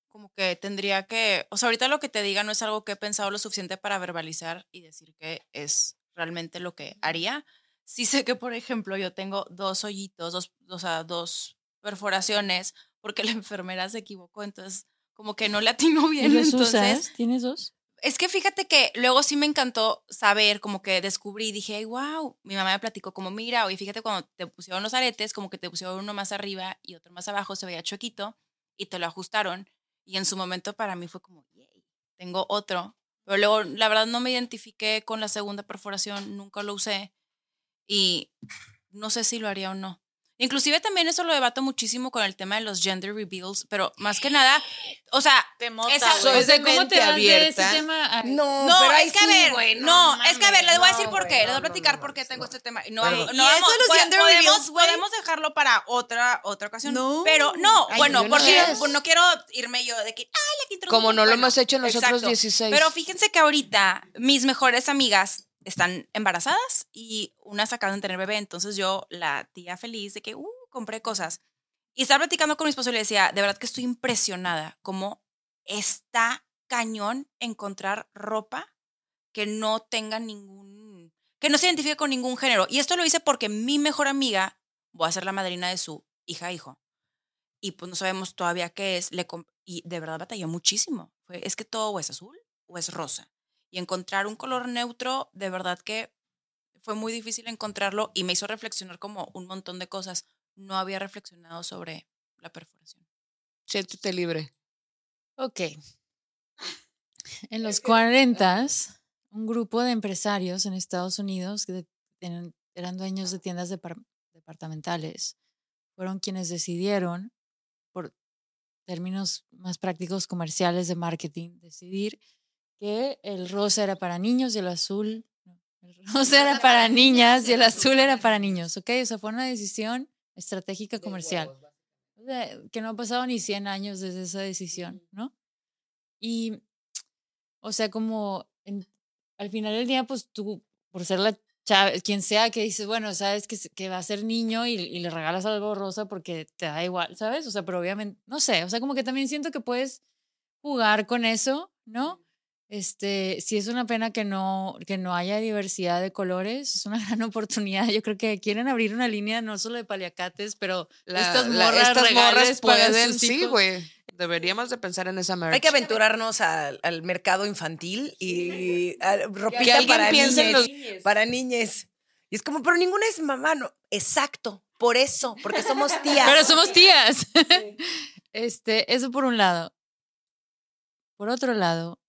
Como que tendría que, o sea, ahorita lo que te diga no es algo que he pensado lo suficiente para verbalizar y decir que es realmente lo que haría. Sí sé que, por ejemplo, yo tengo dos hoyitos, dos, o sea, dos perforaciones, porque la enfermera se equivocó, entonces como que no le atinó ¿Y bien. Entonces, usas? ¿Tienes dos? Es que fíjate que luego sí me encantó saber, como que descubrí, dije, wow, mi mamá me platicó como, mira, oye, fíjate cuando te pusieron los aretes, como que te pusieron uno más arriba y otro más abajo, se veía chuequito y te lo ajustaron. Y en su momento para mí fue como, yay, tengo otro. Pero luego, la verdad, no me identifiqué con la segunda perforación, nunca lo usé y no sé si lo haría o no. Inclusive también eso lo debato muchísimo con el tema de los gender reveals, pero más que nada, o sea, esa- O sea, de ¿cómo te vas de abierta. ese tema No, No, pero es que a ver, no, no es que a ver, les voy a decir por qué, les voy a platicar no, por qué no, tengo no. este tema. No, Bueno. vamos- ¿Y no eso vamos, de los pode- gender podemos, reveals, güey? podemos dejarlo para otra, otra ocasión. No. Pero no, Ay, bueno, porque no quiero irme yo de que, ay, la que introduje". Como no lo hemos hecho en los otros exacto. 16. Pero fíjense que ahorita mis mejores amigas están embarazadas y unas acaban de tener bebé, entonces yo, la tía feliz de que, uh, compré cosas. Y estaba platicando con mi esposo y le decía, de verdad que estoy impresionada cómo está cañón encontrar ropa que no tenga ningún, que no se identifique con ningún género. Y esto lo hice porque mi mejor amiga, voy a ser la madrina de su hija hijo. Y pues no sabemos todavía qué es. Le y de verdad batalló muchísimo. Es que todo o es azul o es rosa. Y encontrar un color neutro, de verdad que fue muy difícil encontrarlo y me hizo reflexionar como un montón de cosas. No había reflexionado sobre la perforación. Siéntete libre. Ok. En los 40, un grupo de empresarios en Estados Unidos que eran dueños de tiendas depar- departamentales fueron quienes decidieron, por términos más prácticos comerciales de marketing, decidir que el rosa era para niños y el azul, no, el rosa era para niñas y el azul era para niños, ¿ok? O sea, fue una decisión estratégica comercial. O sea, que no ha pasado ni 100 años desde esa decisión, ¿no? Y, o sea, como en- al final del día, pues tú, por ser la chava, quien sea que dices, bueno, sabes que, que va a ser niño y, y le regalas algo rosa porque te da igual, ¿sabes? O sea, pero obviamente, no sé, o sea, como que también siento que puedes jugar con eso, ¿no? Este, sí es una pena que no, que no haya diversidad de colores, es una gran oportunidad. Yo creo que quieren abrir una línea no solo de paliacates, pero La- estas la- morras, estas morras pueden, sí, güey. Deberíamos de pensar en esa merch. Hay que aventurarnos al, al mercado infantil y a- ropita Que para niñes. los- Para niñes. Y es como, pero ninguna es mamá, no. Exacto, por eso, porque somos tías. Pero somos tías. Este, eso por un lado. Por otro lado,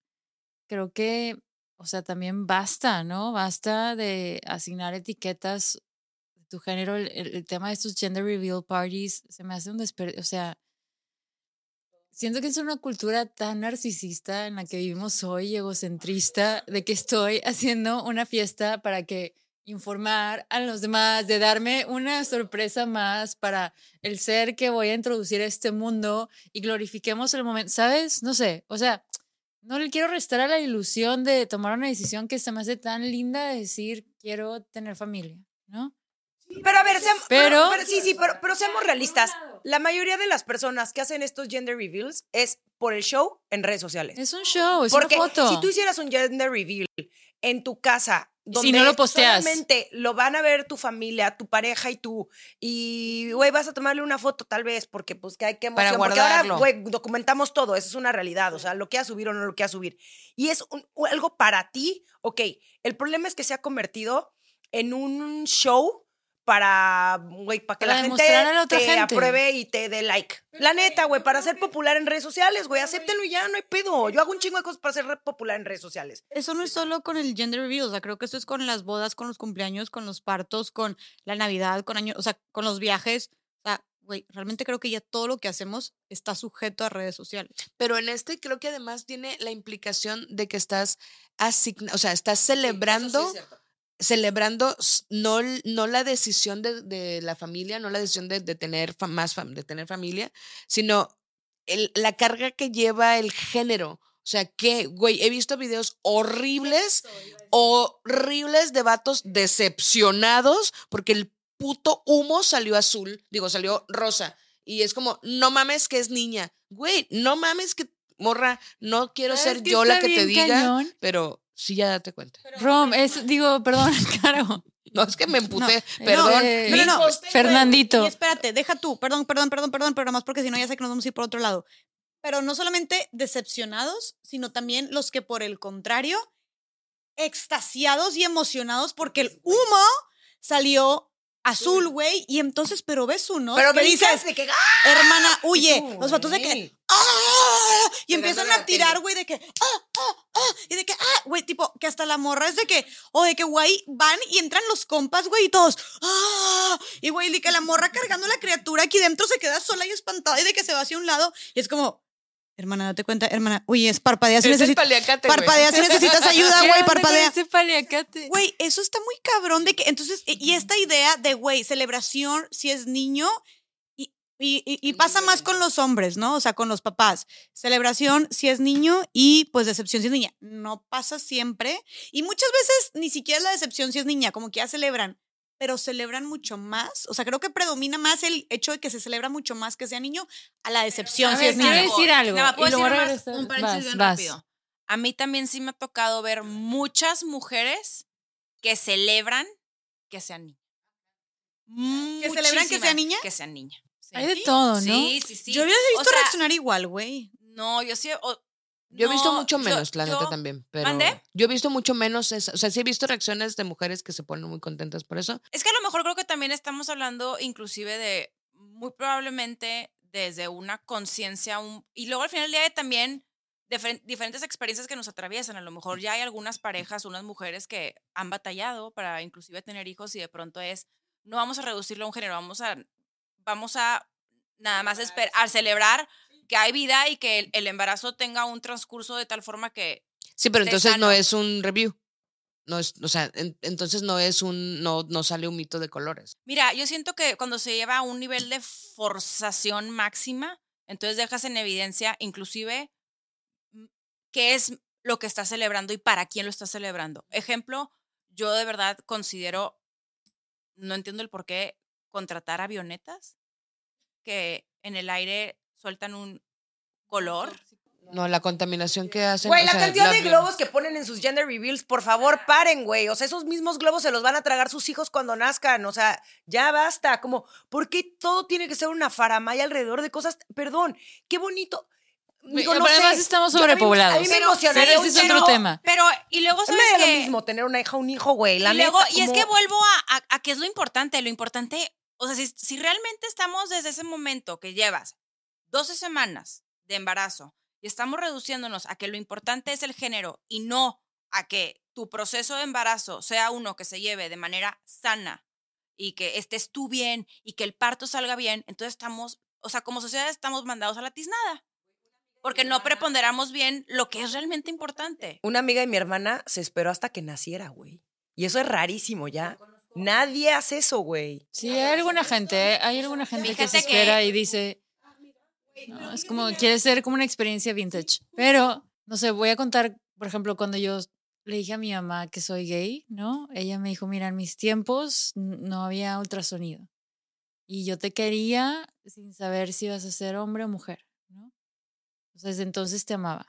creo que, o sea, también basta, ¿no? Basta de asignar etiquetas de tu género. El, tema de estos gender reveal parties se me hace un desperdicio. O sea, siento que es una cultura tan narcisista en la que vivimos hoy, egocentrista, de que estoy haciendo una fiesta para que informar a los demás, de darme una sorpresa más para el ser que voy a introducir a este mundo y glorifiquemos el momento, ¿sabes? No sé, o sea, no le quiero restar a la ilusión de tomar una decisión que se me hace tan linda de decir quiero tener familia, ¿no? Pero a ver, seamos, pero, Pero- pero sí, sí, pero, pero seamos realistas. La mayoría de las personas que hacen estos gender reveals es por el show en redes sociales. Es un show, es Porque una foto. si tú hicieras un gender reveal en tu casa, donde no lo posteas. solamente lo van a ver tu familia, tu pareja y tú, y güey, vas a tomarle una foto tal vez, porque pues que hay que Para emoción, porque ahora, güey, documentamos todo, eso es una realidad, o sea, lo que a subir o no lo que a subir. Y es un- algo para ti, ok, el problema es que se ha convertido en un show para, güey, para que Para la gente demostrar a la otra te gente. apruebe y te dé like. La neta, güey, para ser popular en redes sociales, güey, acéptenlo y ya, no hay pedo. Yo hago un chingo de cosas para ser popular en redes sociales. Eso no es solo con el gender reveal, o sea, creo que eso es con las bodas, con los cumpleaños, con los partos, con la Navidad, con años, o sea, con los viajes. O sea, güey, realmente creo que ya todo lo que hacemos está sujeto a redes sociales. Pero en este creo que además tiene la implicación de que estás asigna, o sea, estás celebrando, l- no la decisión de, de la familia, no la decisión de, de tener más fam- de tener familia, sino el- la carga que lleva el género. O sea, que, güey, he visto videos horribles, horribles de vatos decepcionados porque el puto humo salió azul, digo, salió rosa. Y es como, no mames que es niña. Güey, no mames que, morra, no quiero ¿Sabes ser yo la que te diga, cañón? pero sí, ya date cuenta. Rom, es, digo, perdón, Caro. No, es que me emputé, No, perdón. eh, No, no, no. Fernandito. Y espérate, deja tú. Perdón, perdón, perdón, perdón, pero nada más porque si no ya sé que nos vamos a ir por otro lado. Pero no solamente decepcionados, sino también los que por el contrario, extasiados y emocionados porque el humo salió azul, güey. Y entonces, pero ves uno Pero me dices, dices de que. ¡ah! hermana, huye. tú, Los vatos de que, güey. ¡Ah! Y empiezan a tirar, güey, de que, ¡ah, ah, ah! Y de que, ¡ah! Güey, tipo, que hasta la morra es de que, o de que, güey, van y entran los compas, güey, y todos, ¡ah! Y, güey, de que la morra cargando a la criatura aquí dentro se queda sola y espantada y de que se va hacia un lado. Y es como, hermana, date cuenta, hermana, uy, es parpadea si güey. Parpadea si necesitas ayuda, ¿Qué güey, parpadea. ese paliacate? Güey, eso está muy cabrón de que, entonces, y y esta idea de, güey, celebración si es niño, y, y, y- y pasa más con los hombres, ¿no? O sea, con los papás. Celebración si es niño y pues decepción si es niña. No pasa siempre. Y muchas veces ni siquiera es la decepción si es niña, como que ya celebran, pero celebran mucho más. O sea, creo que predomina más el hecho de que se celebra mucho más que sea niño a la decepción si ver, es quiero niña. decir algo. Nada más, ¿puedo y luego decir un paréntesis Vas, bien vas. rápido. A mí también sí me ha tocado ver muchas mujeres que celebran que sean niñas. ¿Que celebran que sea niña? Que sean niña. Sí. Hay de todo, ¿no? Sí, sí, sí. Yo había O visto sea, reaccionar igual, güey. No, yo sí. o- Yo he visto no, mucho yo- menos, la neta yo- también. Pero ¿Mande? Yo he visto mucho menos, esa- o sea, sí he visto reacciones de mujeres que se ponen muy contentas por eso. Es que a lo mejor creo que también estamos hablando inclusive de muy probablemente desde una conciencia un- y luego al final del día de también difer- diferentes experiencias que nos atraviesan. A lo mejor ya hay algunas parejas, unas mujeres que han batallado para inclusive tener hijos y de pronto es, no vamos a reducirlo a un género, vamos a, vamos a nada más esperar, a celebrar que hay vida y que el, el embarazo tenga un transcurso de tal forma que Sí, pero entonces no es un review. No es, o sea, en- entonces no es un, no, no sale un mito de colores. Mira, yo siento que cuando se lleva a un nivel de forzación máxima, entonces dejas en evidencia inclusive mm, qué es lo que estás celebrando y para quién lo estás celebrando. Ejemplo, yo de verdad considero, no entiendo el por qué contratar avionetas que en el aire sueltan un color. No, la contaminación que hacen. Güey, la sea, cantidad de la- globos que ponen en sus gender reveals, por favor, paren, güey. O sea, esos mismos globos se los van a tragar sus hijos cuando nazcan. O sea, ya basta. Como, ¿por qué todo tiene que ser una faramaya alrededor de cosas? Perdón, qué bonito. Digo, Pero no además sé. estamos Yo- a mí- sobrepoblados. A mí me emocionaría pero un ese es otro tema. Pero, y luego sabes me da que... lo mismo tener una hija o un hijo, güey. La y luego, y es que vuelvo a, a, a qué es lo importante. Lo importante, o sea, si, si realmente estamos desde ese momento que llevas 12 semanas de embarazo y estamos reduciéndonos a que lo importante es el género y no a que tu proceso de embarazo sea uno que se lleve de manera sana y que estés tú bien y que el parto salga bien, entonces estamos, o sea, como sociedad estamos mandados a la tiznada. Porque no preponderamos bien lo que es realmente importante. Una amiga de mi hermana se esperó hasta que naciera, güey. Y eso es rarísimo ya. Nadie hace eso, güey. Sí, hay alguna gente, ¿eh? hay alguna gente que se Fíjate que- espera y dice, no, es como, quiere ser como una experiencia vintage. Pero, no sé, voy a contar, por ejemplo, cuando yo le dije a mi mamá que soy gay, ¿no? Ella me dijo, mira, en mis tiempos no había ultrasonido. Y yo te quería sin saber si ibas a ser hombre o mujer, ¿no? O sea, desde entonces te amaba.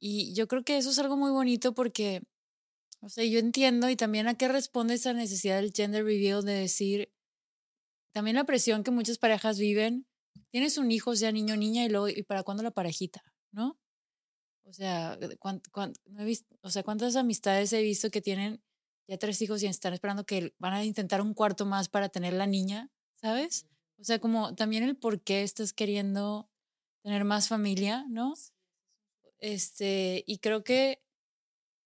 Y yo creo que eso es algo muy bonito porque, o sea, yo entiendo y también a qué responde esa necesidad del gender reveal de decir, también la presión que muchas parejas viven, tienes un hijo, sea niño o niña, y luego, ¿y para cuándo la parejita? ¿No? O sea, cuán- cuán- no he visto, o sea, ¿cuántas amistades he visto que tienen ya tres hijos y están esperando que van a intentar un cuarto más para tener la niña? ¿Sabes? O sea, como también el por qué estás queriendo tener más familia, ¿no? Este, y creo que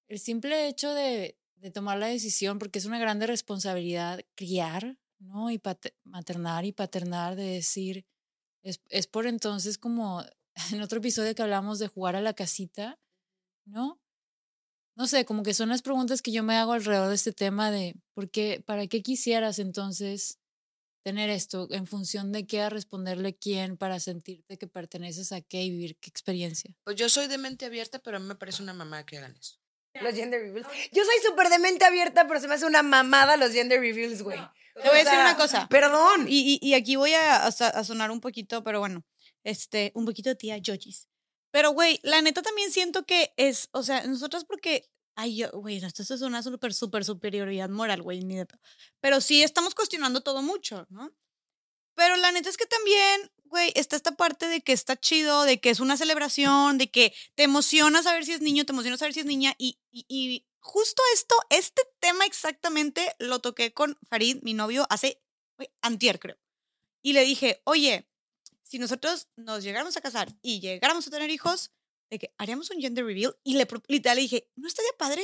el simple hecho de, tomar la decisión, porque es una grande responsabilidad criar, ¿no? Y maternar y paternar, de decir, es, es por entonces como en otro episodio que hablamos de jugar a la casita, ¿no? No sé, como que son las preguntas que yo me hago alrededor de este tema de, ¿por qué, para qué quisieras entonces tener esto? ¿En función de qué a responderle quién para sentirte que perteneces a qué y vivir qué experiencia? Pues yo soy de mente abierta, pero a mí me parece una mamá que hagan eso. Los gender reveals. Yo soy súper de mente abierta, pero se me hace una mamada los gender reveals, güey. Te voy a decir una cosa. Perdón. Y, y, y aquí voy a, a sonar un poquito, pero bueno, este, un poquito tía Yojis. Pero, güey, la neta también siento que es, o sea, nosotras porque Ay, yo, güey, esto es una súper, súper superioridad moral, güey, ni de... pe- Pero sí estamos cuestionando todo mucho, ¿no? Pero la neta es que también, güey, está esta parte de que está chido, de que es una celebración, de que te emociona saber si es niño, te emociona saber si es niña. Y, y, justo esto, este tema exactamente lo toqué con Farid, mi novio, hace, antier, creo. Y le dije, oye, si nosotros nos llegáramos a casar y llegáramos a tener hijos, de que haríamos un gender reveal. Y le, literal le dije, ¿no estaría padre?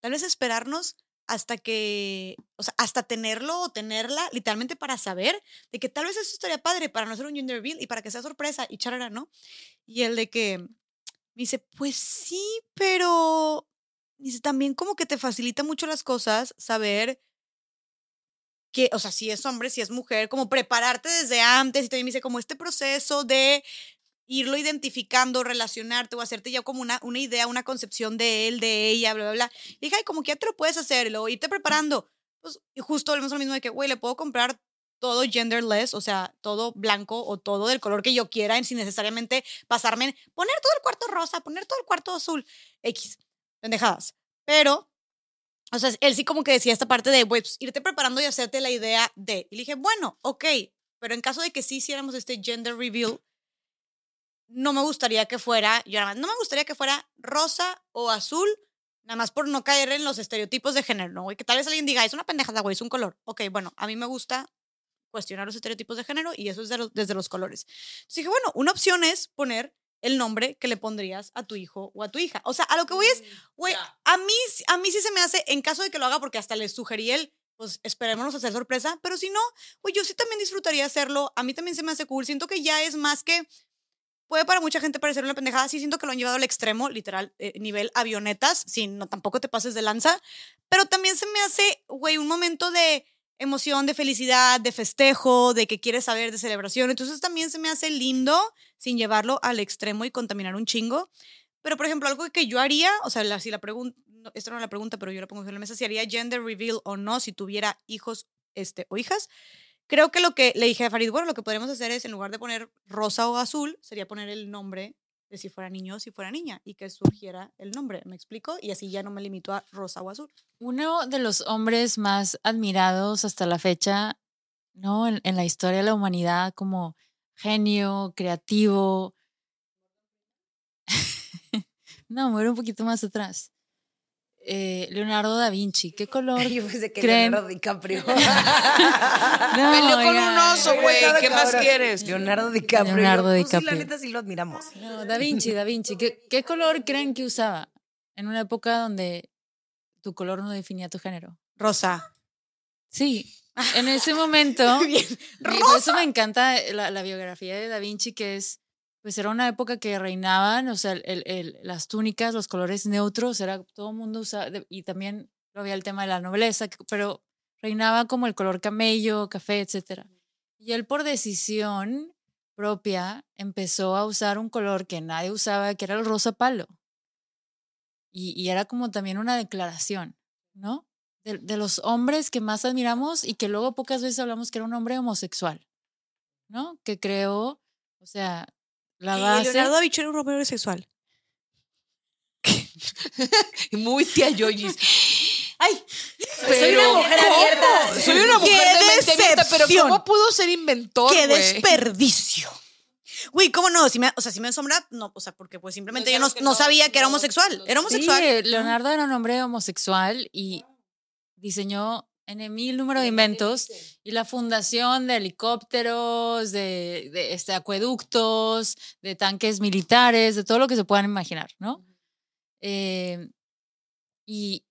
Tal vez esperarnos hasta que, o sea, hasta tenerlo o tenerla, literalmente para saber de que tal vez eso estaría padre para no hacer un gender reveal y para que sea sorpresa y charara, ¿no? Y el de que me dice, pues sí, pero dice, también como que te facilita mucho las cosas saber que, o sea, si es hombre, si es mujer, como prepararte desde antes y también me dice como este proceso de irlo identificando, relacionarte o hacerte ya como una, una idea, una concepción de él, de ella, bla, bla, bla. Y dije, ay, como que ya puedes hacer luego irte preparando. Pues, justo volvemos a lo mismo de que, güey, le puedo comprar todo genderless, o sea, todo blanco o todo del color que yo quiera, sin necesariamente pasarme en poner todo el cuarto rosa, poner todo el cuarto azul, X, pendejadas. Pero, o sea, él sí como que decía esta parte de, pues, irte preparando y hacerte la idea de. Y le dije, bueno, ok, pero en caso de que sí hiciéramos este gender reveal, no me gustaría que fuera, yo nada más, no me gustaría que fuera rosa o azul, nada más por no caer en los estereotipos de género, ¿no? Güey, que tal vez alguien diga, es una pendejada, güey, es un color. Ok, bueno, a mí me gusta cuestionar los estereotipos de género y eso es de los- desde los colores. Entonces dije, bueno, una opción es poner el nombre que le pondrías a tu hijo o a tu hija. O sea, a lo que voy es, güey, a mí, sí- a mí sí se me hace, en caso de que lo haga, porque hasta les sugerí el, pues esperémonos a hacer sorpresa, pero si no, güey, yo sí también disfrutaría hacerlo, a mí también se me hace cool, siento que ya es más que, puede para mucha gente parecer una pendejada, sí siento que lo han llevado al extremo, literal, eh, nivel avionetas, sin, no, tampoco te pases de lanza, pero también se me hace, güey, un momento de emoción, de felicidad, de festejo, de que quieres saber, de celebración, entonces también se me hace lindo sin llevarlo al extremo y contaminar un chingo. Pero, por ejemplo, algo que yo haría, o sea, la, si la pregunta, esta no es la pregunta, pero yo la pongo en la mesa, si haría gender reveal o no, si tuviera hijos este, o hijas. Creo que lo que le dije a Farid, bueno, lo que podríamos hacer es, en lugar de poner rosa o azul, sería poner el nombre de si fuera niño o si fuera niña y que surgiera el nombre, ¿me explico? Y así ya no me limito a rosa o azul. Uno de los hombres más admirados hasta la fecha, ¿no? En, en la historia de la humanidad como genio, creativo. no, muere un poquito más atrás. Eh, Leonardo da Vinci, ¿qué color? Yo pensé que creen? Leonardo DiCaprio. No, Peleó con un oso, güey. ¿Qué más quieres? Leonardo DiCaprio. Leonardo Pues sí, la DiCaprio. neta sí lo admiramos. No, Da Vinci, Da Vinci. ¿Qué, qué color creen que usaba en una época donde tu color no definía tu género? Rosa. Sí, en ese momento. Bien. y por eso me encanta la, la biografía de Da Vinci, que es, pues era una época que reinaban, o sea, el- el- las túnicas, los colores neutros, era todo el mundo usaba, y también había el tema de la nobleza, pero reinaba como el color camello, café, etcétera. Y él por decisión propia empezó a usar un color que nadie usaba, que era el rosa palo. Y, y era como también una declaración, ¿no? De, de los hombres que más admiramos y que luego pocas veces hablamos que era un hombre homosexual, ¿no? Que creó, o sea, la. Leonardo da Vinci era un hombre sexual. Muy tía Yoyis. ¡Ay! Soy una mujer ¿cómo? abierta. Soy una ¡Qué mujer de mente abierta, pero decepción! ¿cómo pudo ser inventor, ¡Qué desperdicio! Güey, ¿cómo no? Si me, o sea, si me asombra, no, o sea, porque pues simplemente No, yo no, no no, sabía que era homosexual. no. Era Sí, homosexual. eh, Leonardo era un hombre homosexual y diseñó en mil número de inventos y la fundación de helicópteros, de, de, este, acueductos, de tanques militares, de todo lo que se puedan imaginar, ¿no? Eh, y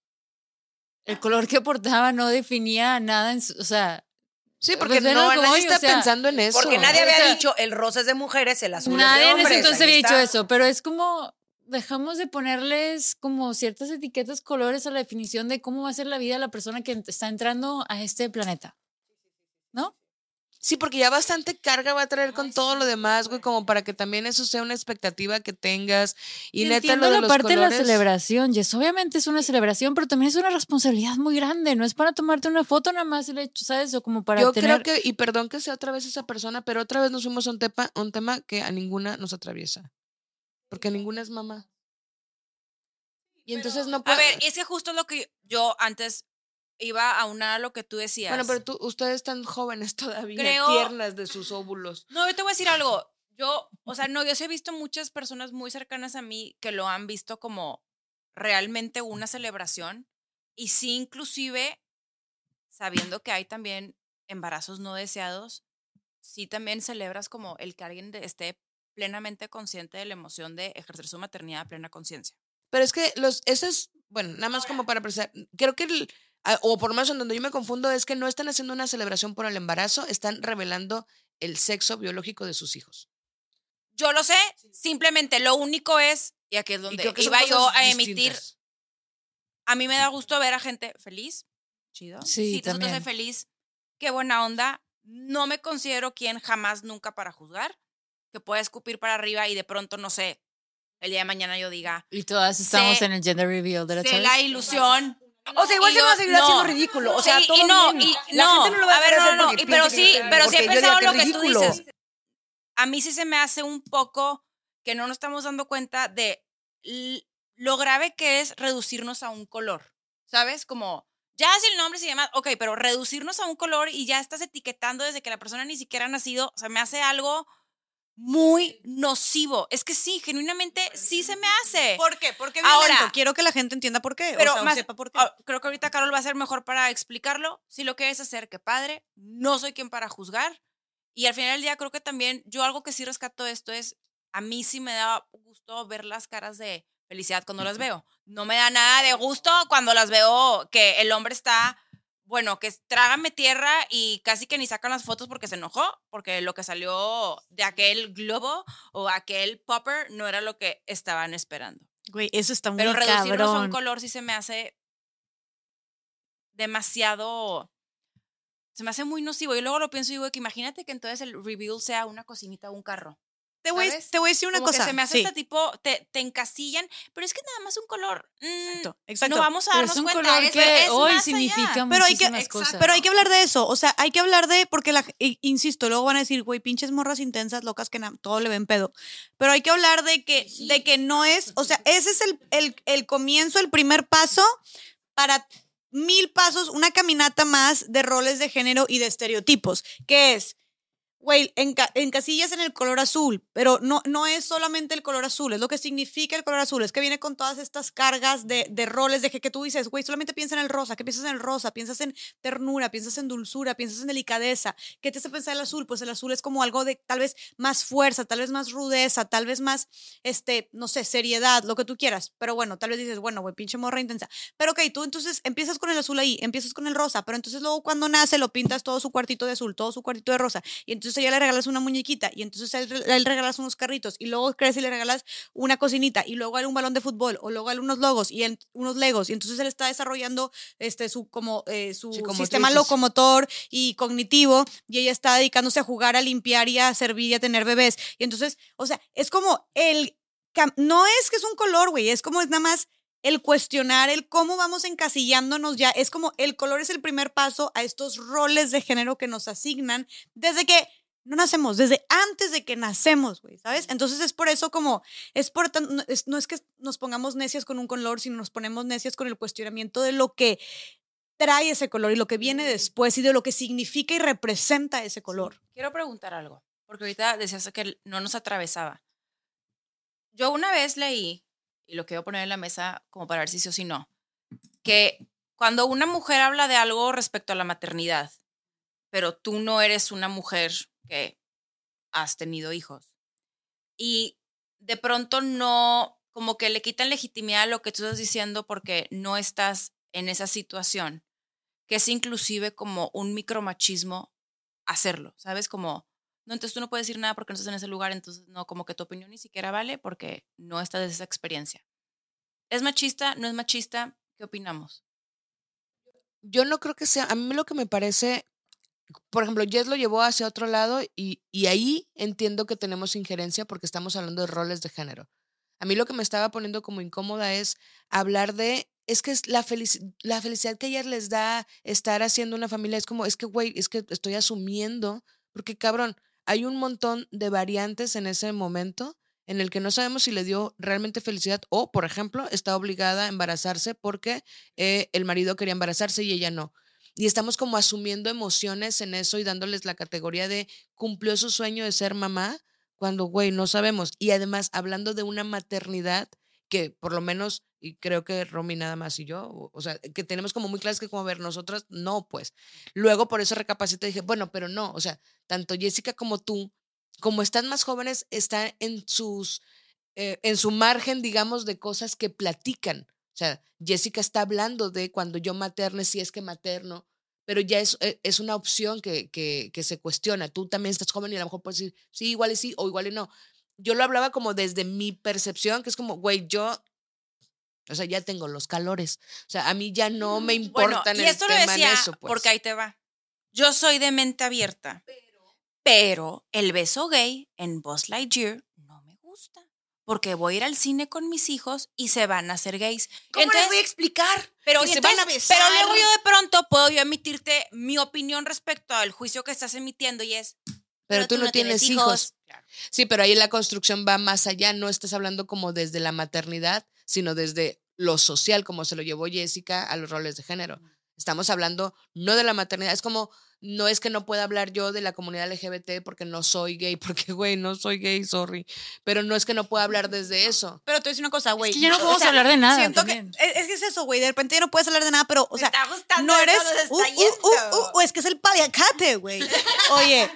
el color que portaba no definía nada, en su- o sea, Sí, porque Pues, no, nadie hoy, está o sea, pensando en eso. Porque nadie O había sea, dicho el rosa es de mujeres, el azul Nadie es de en ese hombres. entonces había dicho eso, pero es como dejamos de ponerles como ciertas etiquetas, colores a la definición de cómo va a ser la vida de la persona que está entrando a este planeta. ¿No? Sí, porque ya bastante carga va a traer con todo lo demás, güey, como para que también eso sea una expectativa que tengas. Y, neta, entiendo lo de la los parte de la celebración, Jess. Obviamente es una celebración, pero también es una responsabilidad muy grande. No es para tomarte una foto nada más el hecho, ¿sabes? O como para Yo tener... creo que, y perdón que sea otra vez esa persona, pero otra vez nos fuimos a un, tepa- un tema que a ninguna nos atraviesa. Porque ninguna es mamá. Y entonces no A puede. ver, es que justo lo que yo antes iba a unar a lo que tú decías. bueno, pero tú, ustedes están jóvenes todavía, Creo- tiernas de sus óvulos. No, yo te voy a decir algo. Yo, o sea, no, yo sí he visto muchas personas muy cercanas a mí que lo han visto como realmente una celebración. Y sí, inclusive, sabiendo que hay también embarazos no deseados, sí también celebras como el que alguien esté plenamente consciente de la emoción de ejercer su maternidad a plena conciencia. Pero es que los, eso es, bueno, nada más como para precisar, creo que, el- o por lo menos en donde yo me confundo, es que no están haciendo una celebración por el embarazo, están revelando el sexo biológico de sus hijos. Yo lo sé, simplemente lo único es, y aquí es donde iba yo a emitir distintas. a mí me da gusto ver a gente feliz. Chido. Sí, sientes también. feliz, qué buena onda. No me considero quien jamás nunca para juzgar, que pueda escupir para arriba y de pronto, no sé, el día de mañana yo diga, Y todas estamos Sé- en el gender reveal de la sé la ilusión. O sea, igual Y se yo- va a seguir haciendo no. ridículo. O sea, Sí, todo y no, bien. y La no, gente no lo va a, a ver, no, no, porque y- pero sí, pero sí he pensado lo que tú dices. A mí sí se me hace un poco que no nos estamos dando cuenta de lo grave que es reducirnos a un color, ¿sabes? Como, ya es el nombre y demás, ok, pero reducirnos a un color y ya estás etiquetando desde que la persona ni siquiera ha nacido, o sea, me hace algo muy nocivo. Es que sí, genuinamente sí se me hace. ¿Por qué? ¿Por qué Ahora-? Quiero que la gente entienda por qué. Pero o sea, más- sepa por qué. Creo que ahorita Carol va a ser mejor para explicarlo. Si lo quieres hacer, qué padre. No soy quien para juzgar. Y al final del día creo que también yo algo que sí rescato de esto es, a mí sí me da gusto ver las caras de felicidad cuando las veo. No me da nada de gusto cuando las veo que el hombre está, bueno, que trágame tierra y casi que ni sacan las fotos porque se enojó, porque lo que salió de aquel globo o aquel popper no era lo que estaban esperando. Güey, eso está muy Pero reducirnos a un color sí se me hace demasiado. Se me hace muy nocivo. Y luego lo pienso y digo que imagínate que entonces el reveal sea una cocinita o un carro. Te voy, ¿sabes? te voy a decir una Como cosa. que se me hace sí, este tipo, te, te encasillan, pero es que nada más un color. mm, exacto, exacto. No vamos a Pero darnos es un cuenta. color que es hoy significa Pero hay que- muchísimas exacto. cosas. Pero hay que hablar de eso, o sea, hay que hablar de, porque la, insisto, luego van a decir, güey, pinches morras intensas, locas que na- todo le ven pedo. Pero hay que hablar de que, de que no es, o sea, ese es el, el, el comienzo, el primer paso para mil pasos, una caminata más de roles de género y de estereotipos, que es, güey, enca- encasillas en el color azul, pero no, no es solamente el color azul, es lo que significa el color azul, es que viene con todas estas cargas de, roles, de que, que tú dices, güey, solamente piensa en el rosa, ¿qué piensas en el rosa? Piensas en ternura, piensas en dulzura, piensas en delicadeza, ¿qué te hace pensar el azul? Pues el azul es como algo de tal vez más fuerza, tal vez más rudeza, tal vez más, este, no sé, seriedad, lo que tú quieras, pero bueno, tal vez dices, bueno, güey, pinche morra intensa, pero ok, tú entonces empiezas con el azul ahí, empiezas con el rosa, pero entonces luego cuando nace lo pintas todo su cuartito de azul, todo su cuartito de rosa, y entonces ella le regalas una muñequita, y entonces a él, a él regalas unos carritos, y luego crece y le regalas una cocinita, y luego a él un balón de fútbol, o luego a él unos logos, y él unos legos, y entonces él está desarrollando este, su, como, eh, su Sí, como tú sistema locomotor y cognitivo, y ella está dedicándose a jugar, a limpiar y a servir y a tener bebés, y entonces, o sea, es como el, no es que es un color, güey, es como es nada más el cuestionar el cómo vamos encasillándonos ya, es como el color es el primer paso a estos roles de género que nos asignan desde que no nacemos, desde antes de que nacemos, güey, ¿sabes? Entonces es por eso como, es por tan- no es, no es que nos pongamos necias con un color, sino nos ponemos necias con el cuestionamiento de lo que trae ese color y lo que viene después y de lo que significa y representa ese color. Quiero preguntar algo, porque ahorita decías que no nos atravesaba. Yo una vez leí, y lo quiero poner en la mesa como para ver si sí o si no, que cuando una mujer habla de algo respecto a la maternidad, pero tú no eres una mujer que has tenido hijos, y de pronto no, como que le quitan legitimidad a lo que tú estás diciendo porque no estás en esa situación, que es inclusive como un micromachismo hacerlo, ¿sabes? Como, no, entonces tú no puedes decir nada porque no estás en ese lugar, entonces no, como que tu opinión ni siquiera vale porque no estás de esa experiencia. ¿Es machista? ¿No es machista? ¿Qué opinamos? Yo no creo que sea, a mí lo que me parece, por ejemplo, Jess lo llevó hacia otro lado y, y ahí entiendo que tenemos injerencia porque estamos hablando de roles de género. A mí lo que me estaba poniendo como incómoda es hablar de, es que es la, felici- la felicidad que a ellas les da estar haciendo una familia, es como, es que, güey, es que estoy asumiendo, porque cabrón, hay un montón de variantes en ese momento en el que no sabemos si le dio realmente felicidad o, por ejemplo, está obligada a embarazarse porque eh, el marido quería embarazarse y ella no. Y estamos como asumiendo emociones en eso y dándoles la categoría de cumplió su sueño de ser mamá, cuando, güey, no sabemos. Y además, hablando de una maternidad que por lo menos, y creo que Romy nada más y yo, o, sea, que tenemos como muy claras que como ver nosotras, no, pues. Luego por eso recapacité y dije, bueno, pero no, o sea, tanto Jessica como tú, como están más jóvenes, están en sus, eh, en su margen, digamos, de cosas que platican. O sea, Jessica está hablando de cuando yo materne, si es que materno, pero ya es, eh, es una opción que, que, que se cuestiona. Tú también estás joven y a lo mejor puedes decir, sí, igual y sí, o igual y no. Yo lo hablaba como desde mi percepción, que es como, güey, yo, o sea, ya tengo los calores. O sea, a mí ya no me Bueno, importan y el esto lo tema en decía eso, pues. porque ahí te va. Yo soy de mente abierta, pero el beso gay en Buzz Lightyear no me gusta. Porque voy a ir al cine con mis hijos y se van a hacer gays. ¿Cómo les Entonces, voy a explicar? pero, se van a besar. pero luego yo de pronto puedo yo emitirte mi opinión respecto al juicio que estás emitiendo y es. Pero tú no tienes hijos. Sí, pero ahí la construcción va más allá. No estás hablando como desde la maternidad, sino desde lo social, como se lo llevó Jessica a los roles de género. Estamos hablando no de la maternidad. Es como, no es que no pueda hablar yo de la comunidad LGBT porque no soy gay, porque, güey, no soy gay, sorry. Pero no es que no pueda hablar desde eso. Pero te voy a decir una cosa, güey. que ya no o podemos sea, hablar de nada Siento que, también. es, es que es eso, güey. De repente ya no puedes hablar de nada, pero, o sea, no eres. uh, uh, uh, uh, es que es el paliacate, güey. Oye,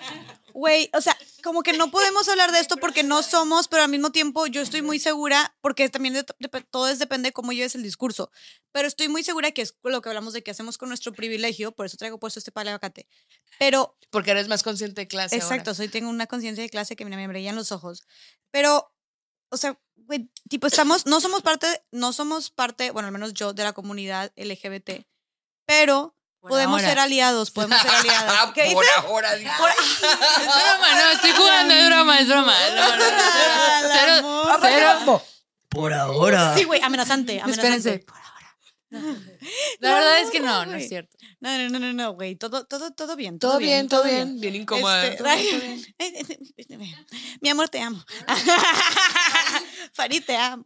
güey, o sea, como que no podemos hablar de esto porque no somos, pero al mismo tiempo yo estoy muy segura, porque también de- de- todo es depende de cómo lleves el discurso. Pero estoy muy segura que es lo que hablamos de que hacemos con nuestro privilegio, por eso traigo puesto este paliacate. Pero Porque eres más consciente de clase. ahora. Exacto, soy, tengo una conciencia de clase que mira, me brillan los ojos. Pero, o sea, güey, tipo, estamos, no somos parte, no somos parte, bueno, al menos yo, de la comunidad LGBT, pero podemos ahora. ser aliados, podemos ser aliadas. ¿Qué Por dices? ahora, dijo. Es broma, no, estoy jugando, es broma, es broma. No, no, no, cero, cero, cero. Por ahora. Sí, güey, amenazante, amenazante. Espérense. La verdad es que no, no es cierto. No, no, no, no, no, güey, todo, todo, todo bien. Todo bien, todo bien. Bien. Este, bien. Mi amor, te amo. Farid, te amo.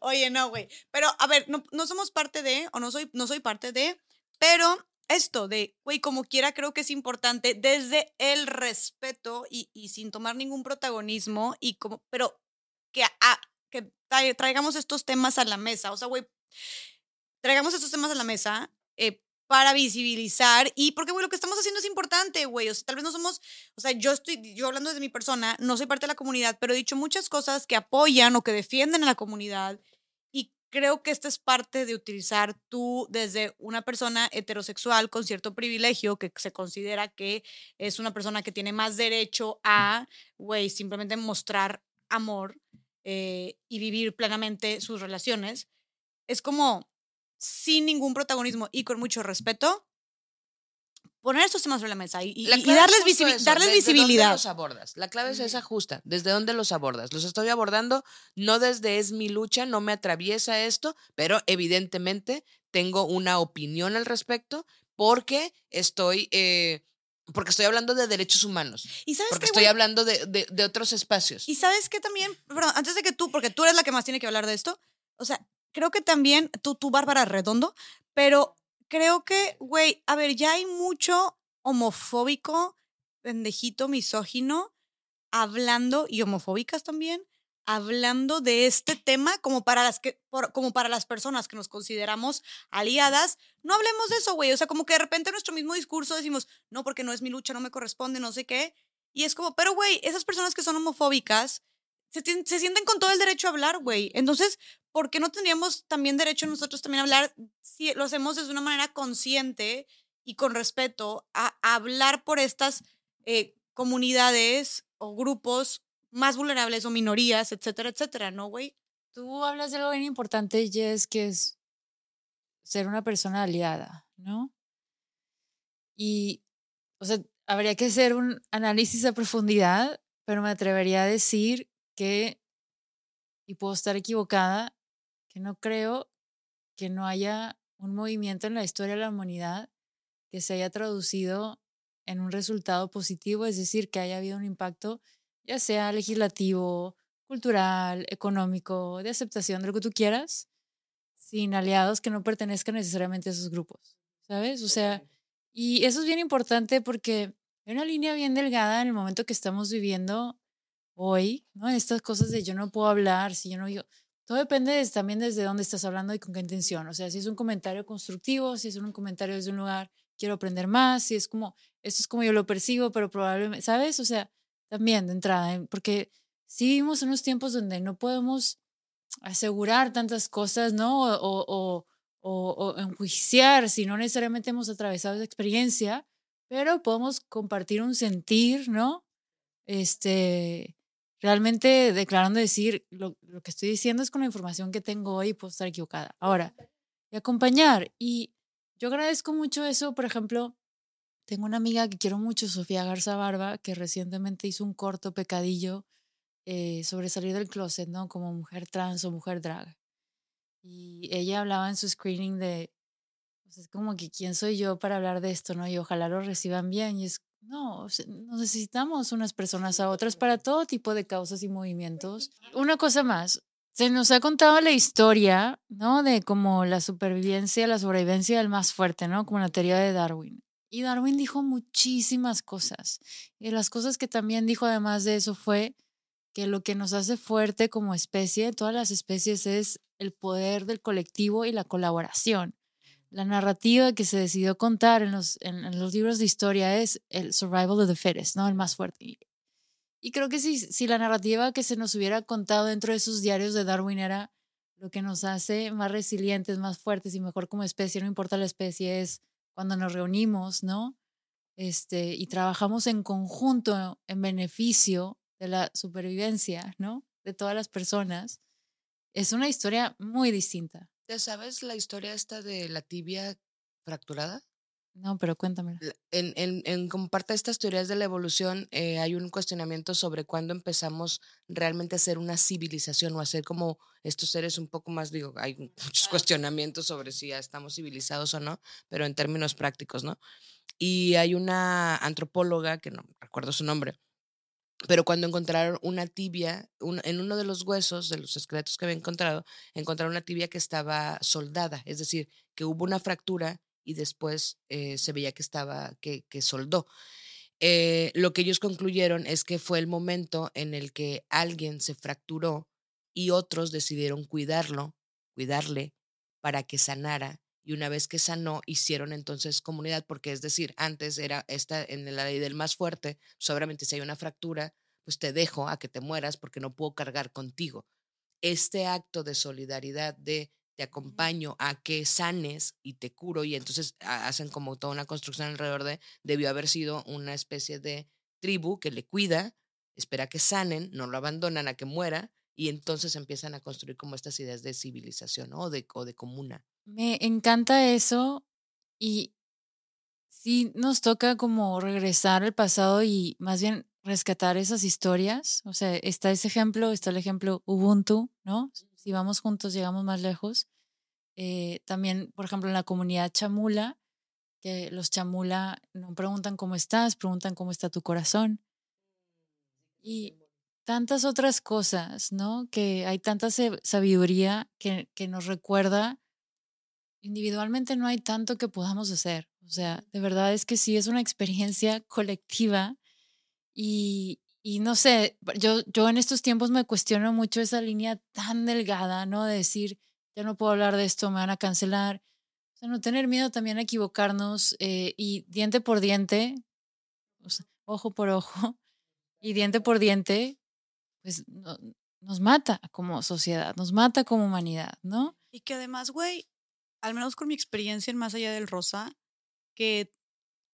Oye, no, güey. Pero, a ver, no, no somos parte de, o no soy, no soy parte de, pero esto de, güey, como quiera, creo que es importante desde el respeto y, y sin tomar ningún protagonismo, y como, pero que, a- que tra- traigamos estos temas a la mesa. O sea, güey, traigamos estos temas a la mesa eh, para visibilizar y porque, güey, lo que estamos haciendo es importante, güey. O sea, tal vez no somos, o sea, yo estoy, yo hablando desde mi persona, no soy parte de la comunidad, pero he dicho muchas cosas que apoyan o que defienden a la comunidad creo que esta es parte de utilizar tú desde una persona heterosexual con cierto privilegio que se considera que es una persona que tiene más derecho a, güey, simplemente mostrar amor eh, y vivir plenamente sus relaciones. Es como sin ningún protagonismo y con mucho respeto, poner estos temas sobre la mesa y, y- La y darles, visibi- eso, darles ¿desde dónde los abordas? La clave es esa justa. ¿Desde dónde los abordas? Los estoy abordando no desde es mi lucha, no me atraviesa esto, pero evidentemente tengo una opinión al respecto porque estoy, eh, porque estoy hablando de derechos humanos, Y sabes porque qué, estoy hablando de, de- de otros espacios. Y sabes que también, perdón, antes de que tú, porque tú eres la que más tiene que hablar de esto, o sea, creo que también, tú, tú, Bárbara Redondo, pero creo que, güey, a ver, ya hay mucho homofóbico, pendejito, misógino, hablando, y homofóbicas también, hablando de este tema como para las que como para las personas que nos consideramos aliadas, no hablemos de eso, güey, o sea, como que de repente en nuestro mismo discurso decimos, no, porque no es mi lucha, no me corresponde, no sé qué, y es como, pero güey, esas personas que son homofóbicas se, sienten con todo el derecho a hablar, güey. Entonces, ¿por qué no tendríamos también derecho nosotros también a hablar si lo hacemos desde una manera consciente y con respeto a, a hablar por estas eh, comunidades o grupos más vulnerables o minorías, etcétera, etcétera, ¿no, güey? Tú hablas de algo bien importante, Jess, que es ser una persona aliada, ¿no? Y, o sea, habría que hacer un análisis a profundidad, pero me atrevería a decir que, y puedo estar equivocada, que no creo que no haya un movimiento en la historia de la humanidad que se haya traducido en un resultado positivo, es decir, que haya habido un impacto, ya sea legislativo, cultural, económico, de aceptación de lo que tú quieras, sin aliados que no pertenezcan necesariamente a esos grupos, ¿sabes? O sea, y eso es bien importante porque hay una línea bien delgada en el momento que estamos viviendo hoy, ¿no? Estas cosas de yo no puedo hablar, si yo no digo, todo depende también desde dónde estás hablando y con qué intención. O sea, si es un comentario constructivo, si es un comentario desde un lugar, quiero aprender más, si es como, esto es como yo lo percibo, pero probablemente, ¿sabes? O sea, también de entrada, porque sí vivimos unos tiempos donde no podemos asegurar tantas cosas, ¿no? O, o, o, o enjuiciar si no necesariamente hemos atravesado esa experiencia, pero podemos compartir un sentir, ¿no? Este, realmente declarando decir, lo, lo, que estoy diciendo es con la información que tengo hoy, puedo estar equivocada. Ahora, y acompañar. Y yo agradezco mucho eso, por ejemplo, tengo una amiga que quiero mucho, Sofía Garza Barba, que recientemente hizo un corto pecadillo eh, sobre salir del closet, ¿no? Como mujer trans o mujer drag. Y ella hablaba en su screening de, pues es como que quién soy yo para hablar de esto, ¿no? Y ojalá lo reciban bien. Y es, no, necesitamos unas personas a otras para todo tipo de causas y movimientos. Una cosa más, se nos ha contado la historia, ¿no? De como la supervivencia, la sobrevivencia del más fuerte, ¿no? Como la teoría de Darwin. Y Darwin dijo muchísimas cosas. Y las cosas que también dijo además de eso fue que lo que nos hace fuerte como especie, todas las especies, es el poder del colectivo y la colaboración. La narrativa que se decidió contar en los, en, los libros de historia es el survival of the fittest, ¿no? El más fuerte. Y, creo que si, si la narrativa que se nos hubiera contado dentro de esos diarios de Darwin era lo que nos hace más resilientes, más fuertes y mejor como especie, no importa la especie, es cuando nos reunimos, ¿no? Este, y trabajamos en conjunto en beneficio de la supervivencia, ¿no? De todas las personas. Es una historia muy distinta. ¿Ya sabes la historia esta de la tibia fracturada? No, pero cuéntame. En, en, en como parte de estas teorías de la evolución, eh, hay un cuestionamiento sobre cuándo empezamos realmente a ser una civilización o a ser como estos seres un poco más, digo, hay muchos cuestionamientos sobre si ya estamos civilizados o no, pero en términos prácticos, ¿no? Y hay una antropóloga, que no recuerdo su nombre, pero cuando encontraron una tibia, en uno de los huesos de los esqueletos que había encontrado, encontraron una tibia que estaba soldada, es decir, que hubo una fractura y después eh, se veía que estaba, que, soldó. Eh, lo que ellos concluyeron es que fue el momento en el que alguien se fracturó y otros decidieron cuidarlo, cuidarle para que sanara y una vez que sanó, hicieron entonces comunidad, porque es decir, antes era esta en la ley del más fuerte, seguramente si hay una fractura, pues te dejo a que te mueras porque no puedo cargar contigo. Este acto de solidaridad de te acompaño a que sanes y te curo y entonces hacen como toda una construcción alrededor de, debió haber sido una especie de tribu que le cuida, espera que sanen, no lo abandonan a que muera y entonces empiezan a construir como estas ideas de civilización o, de, o de comuna. Me encanta eso y sí nos toca como regresar al pasado y más bien rescatar esas historias. O sea, está ese ejemplo, está el ejemplo Ubuntu, ¿no? Si vamos juntos llegamos más lejos. Eh, también, por ejemplo, en la comunidad chamula, que los chamula no preguntan cómo estás, preguntan cómo está tu corazón. Y tantas otras cosas, ¿no? Que hay tanta sabiduría que, que nos recuerda individualmente no hay tanto que podamos hacer. O sea, de verdad es que sí es una experiencia colectiva y, y no sé, yo, yo en estos tiempos me cuestiono mucho esa línea tan delgada, ¿no? De decir, ya no puedo hablar de esto, me van a cancelar. O sea, no tener miedo también a equivocarnos eh, y diente por diente, ojo por ojo y diente por diente, pues nos mata como sociedad, nos mata como humanidad, ¿no? Y que además, güey, al menos con mi experiencia en Más Allá del Rosa, que he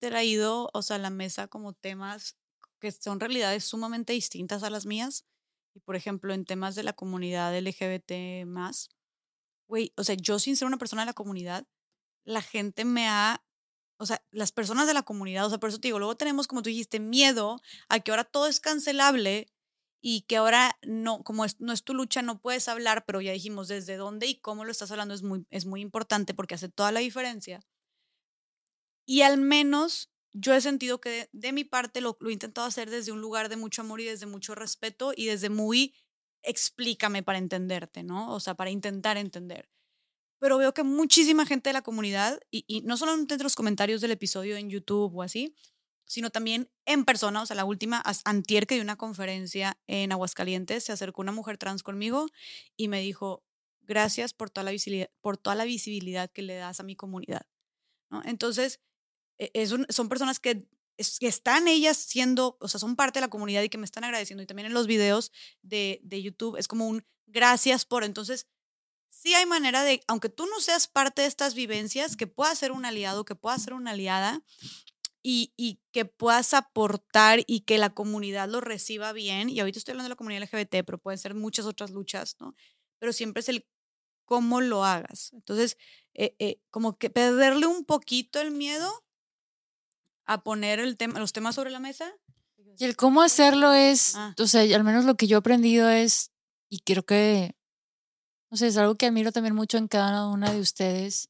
traído, o sea, a la mesa como temas que son realidades sumamente distintas a las mías. Y por ejemplo, en temas de la comunidad LGBT más, güey, o sea, yo sin ser una persona de la comunidad, la gente me ha, o sea, las personas de la comunidad, o sea, por eso te digo, luego tenemos, como tú dijiste, miedo a que ahora todo es cancelable y que ahora no, como no es tu lucha, no puedes hablar, pero ya dijimos desde dónde y cómo lo estás hablando es muy, es muy importante porque hace toda la diferencia. Y al menos yo he sentido que de, mi parte lo, lo, he intentado hacer desde un lugar de mucho amor y desde mucho respeto y desde muy explícame para entenderte, ¿no? O sea, para intentar entender. Pero veo que muchísima gente de la comunidad, y, y no solamente entre los comentarios del episodio en YouTube o así, sino también en persona, o sea, la última, antier que di una conferencia en Aguascalientes, se acercó una mujer trans conmigo y me dijo, gracias por toda la visibilidad, por toda la visibilidad que le das a mi comunidad. ¿no? Entonces, e- son personas que, es- que están ellas siendo, o sea, son parte de la comunidad y que me están agradeciendo. Y también en los videos de, de YouTube es como un gracias por. Entonces, sí hay manera de, aunque tú no seas parte de estas vivencias, que puedas ser un aliado, que puedas ser una aliada y, y que puedas aportar y que la comunidad lo reciba bien. Y ahorita estoy hablando de la comunidad LGBT, pero pueden ser muchas otras luchas, ¿no? Pero siempre es el cómo lo hagas. Entonces, eh, eh, como que perderle un poquito el miedo a poner el tema, los temas sobre la mesa. Y el cómo hacerlo es, Ah. o sea, al menos lo que yo he aprendido es, y creo que, no sé, es algo que admiro también mucho en cada una de ustedes,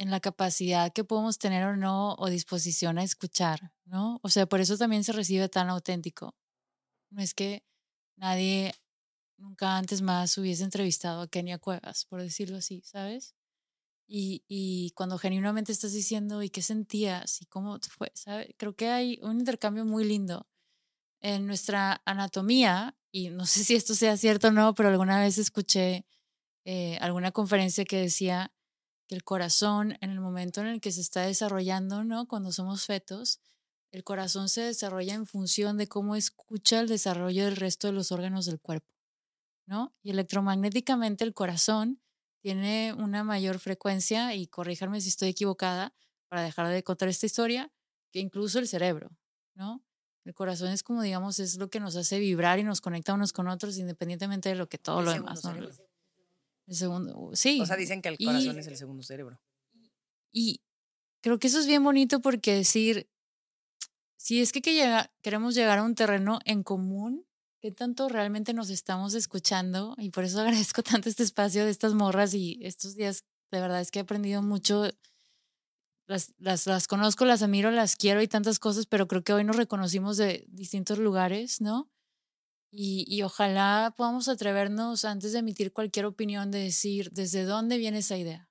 en la capacidad que podemos tener o no, o disposición a escuchar, ¿no? O sea, por eso también se recibe tan auténtico. No es que nadie nunca antes más hubiese entrevistado a Kenia Cuevas, por decirlo así, ¿sabes? Y, y cuando genuinamente estás diciendo, ¿y qué sentías? ¿Y cómo fue? ¿Sabe? Creo que hay un intercambio muy lindo en nuestra anatomía, y no sé si esto sea cierto o no, pero alguna vez escuché eh, alguna conferencia que decía que el corazón, en el momento en el que se está desarrollando, ¿no? Cuando somos fetos, el corazón se desarrolla en función de cómo escucha el desarrollo del resto de los órganos del cuerpo, ¿no? Y electromagnéticamente el corazón tiene una mayor frecuencia, y corríjanme si estoy equivocada, para dejar de contar esta historia, que incluso el cerebro, ¿no? El corazón es como, digamos, es lo que nos hace vibrar y nos conecta unos con otros, independientemente de lo que todo lo demás. ¿no? El segundo, sí. O sea, dicen que el Y- corazón es el segundo cerebro. Y creo que eso es bien bonito porque decir, si es que, que llega- queremos llegar a un terreno en común, ¿qué tanto realmente nos estamos escuchando? Y por eso agradezco tanto este espacio de estas morras y estos días, de verdad es que he aprendido mucho. Las, las, las conozco, las admiro, las quiero y tantas cosas, pero creo que hoy nos reconocimos de distintos lugares, ¿no? Y, y ojalá podamos atrevernos antes de emitir cualquier opinión de decir desde dónde viene esa idea.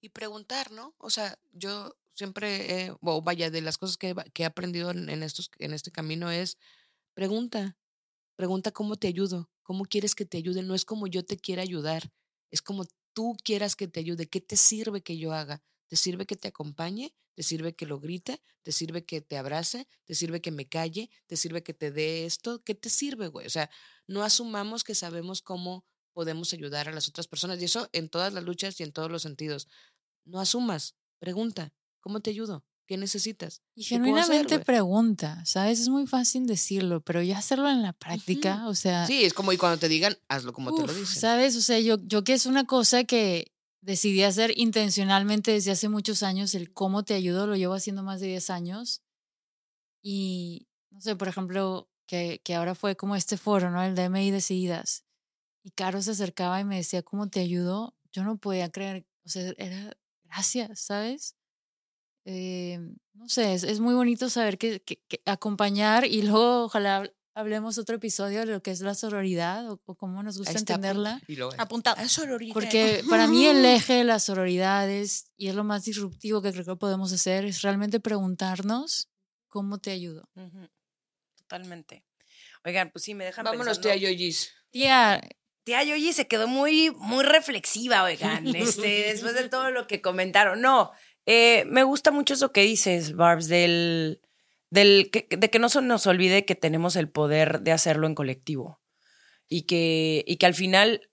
y preguntar, ¿no? O sea, yo siempre, eh, vaya, de las cosas que, que he aprendido en, en estos, en este camino es pregunta, pregunta cómo te ayudo, cómo quieres que te ayude. No es como yo te quiera ayudar, es como tú quieras que te ayude. ¿Qué te sirve que yo haga? ¿Te sirve que te acompañe? ¿Te sirve que lo grite? ¿Te sirve que te abrace? ¿Te sirve que me calle? ¿Te sirve que te dé esto? ¿Qué te sirve, güey? O sea, no asumamos que sabemos cómo podemos ayudar a las otras personas. Y eso en todas las luchas y en todos los sentidos. No asumas, pregunta, ¿cómo te ayudo? ¿Qué necesitas? Y ¿Qué puedo hacer, genuinamente güey? pregunta, ¿sabes? Es muy fácil decirlo, pero ya hacerlo en la práctica, o sea, Sí, es como y cuando te digan, hazlo como te lo uf, dicen. ¿sabes? O sea, yo, yo que es una cosa que decidí hacer intencionalmente desde hace muchos años, el cómo te ayudo, lo llevo haciendo más de 10 años. Y, no sé, por ejemplo, que, que ahora fue como este foro, ¿no? El DMI Decididas. Y Caro se acercaba y me decía, ¿cómo te ayudo? Yo no podía creer, o sea, era gracias, ¿sabes? Eh, no sé, es, es muy bonito saber que, que- que acompañar y luego ojalá hablemos otro episodio de lo que es la sororidad o, o cómo nos gusta entenderla. Apuntado. "Ah, sororidad". Porque para mí el eje de la sororidad es, y es lo más disruptivo que creo que podemos hacer, es realmente preguntarnos cómo te ayudo. Totalmente. Oigan, pues sí, me dejan Vámonos, pensando. tía Yoyis. Tía, Tía Yoyi se quedó muy, muy reflexiva, oigan, este, después de todo lo que comentaron. No, eh, me gusta mucho eso que dices, Barbs, del, del que, de que no se nos olvide que tenemos el poder de hacerlo en colectivo. Y que, y que al final,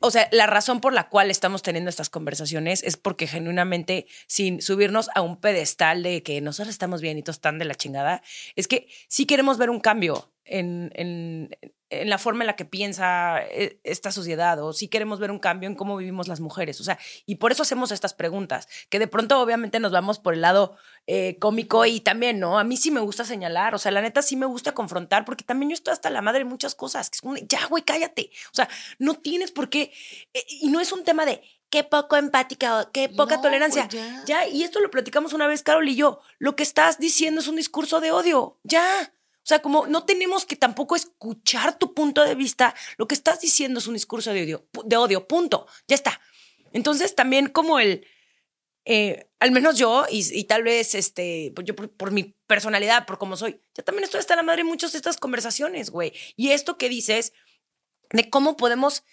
o sea, la razón por la cual estamos teniendo estas conversaciones es porque genuinamente, sin subirnos a un pedestal de que nosotros estamos bien y todos están de la chingada, es que sí queremos ver un cambio en, en, en la forma en la que piensa eh, esta sociedad o sí queremos ver un cambio en cómo vivimos las mujeres. O sea, y por eso hacemos estas preguntas, que de pronto obviamente nos vamos por el lado eh, cómico y también, ¿no? A mí sí me gusta señalar, o sea, la neta sí me gusta confrontar porque también yo estoy hasta la madre de muchas cosas. Que es como, ya, güey, cállate. O sea, no tienes por qué. eh, y no es un tema de qué poco empática o qué poca No, tolerancia. pues ya. Ya, y esto lo platicamos una vez, Carol y yo. Lo que estás diciendo es un discurso de odio. Ya. O sea, como no tenemos que tampoco escuchar tu punto de vista, lo que estás diciendo es un discurso de odio, de odio, punto, ya está. Entonces también como el, eh, al menos yo, y, tal vez este, pues yo por, por mi personalidad, por cómo soy, yo también estoy hasta la madre en muchas de estas conversaciones, güey. Y esto que dices de cómo podemos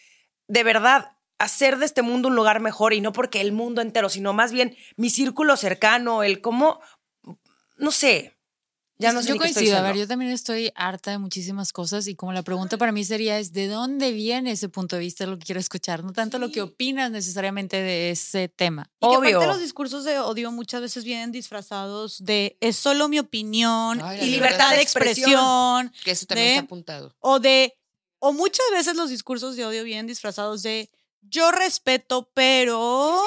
de verdad hacer de este mundo un lugar mejor y no porque el mundo entero, sino más bien mi círculo cercano, el cómo, no sé, ya no sé yo ni qué estoy coincido, a ver, yo también estoy harta de muchísimas cosas y como la pregunta para mí sería es ¿de dónde viene ese punto de vista? Lo que quiero escuchar, no tanto lo que opinas necesariamente de ese tema. Y que Obvio. aparte los discursos de odio muchas veces vienen disfrazados de es solo mi opinión Ay, y libertad libertad de de expresión. expresión. Que eso también de- está apuntado. O de, o muchas veces los discursos de odio vienen disfrazados de yo respeto, pero,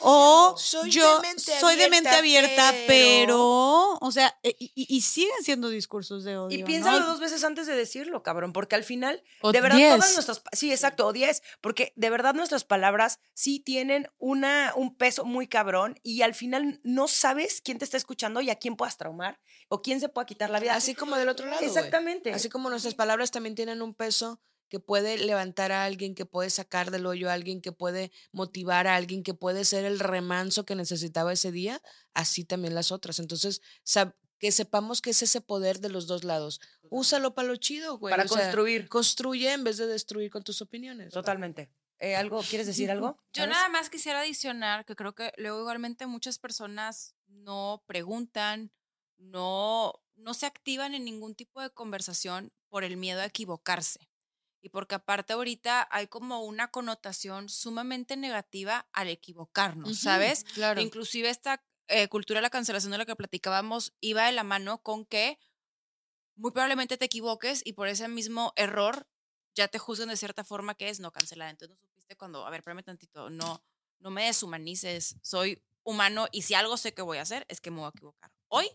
o Soy yo de mente soy de mente abierta, pero, o sea, e- y, y- y siguen siendo discursos de odio. Y ¿no? piénsalo dos veces antes de decirlo, cabrón, porque al final, O de verdad, diez. todas nuestras, sí, exacto, o 10, porque de verdad nuestras palabras sí tienen una, un peso muy cabrón y al final no sabes quién te está escuchando y a quién puedas traumar o quién se pueda quitar la vida. Así como del otro lado. Exactamente. Así como nuestras palabras también tienen un peso que puede levantar a alguien, que puede sacar del hoyo a alguien, que puede motivar a alguien, que puede ser el remanso que necesitaba ese día, así también las otras. Entonces, sab- que sepamos que es ese poder de los dos lados. Úsalo para lo chido, güey. Para o sea, construir. construye en vez de destruir con tus opiniones. Totalmente. Eh, ¿Algo? ¿Quieres decir algo? Yo ¿Sabes? nada más quisiera adicionar que creo que luego igualmente muchas personas no preguntan, no, no se activan en ningún tipo de conversación por el miedo a equivocarse. Y porque aparte ahorita hay como una connotación sumamente negativa al equivocarnos, ¿sabes? Claro. Inclusive esta eh, cultura de la cancelación de la que platicábamos iba de la mano con que muy probablemente te equivoques y por ese mismo error ya te juzgan de cierta forma que es no cancelada. Entonces no supiste cuando, a ver, espérame tantito, no, no me deshumanices, soy humano y si algo sé que voy a hacer es que me voy a equivocar. Hoy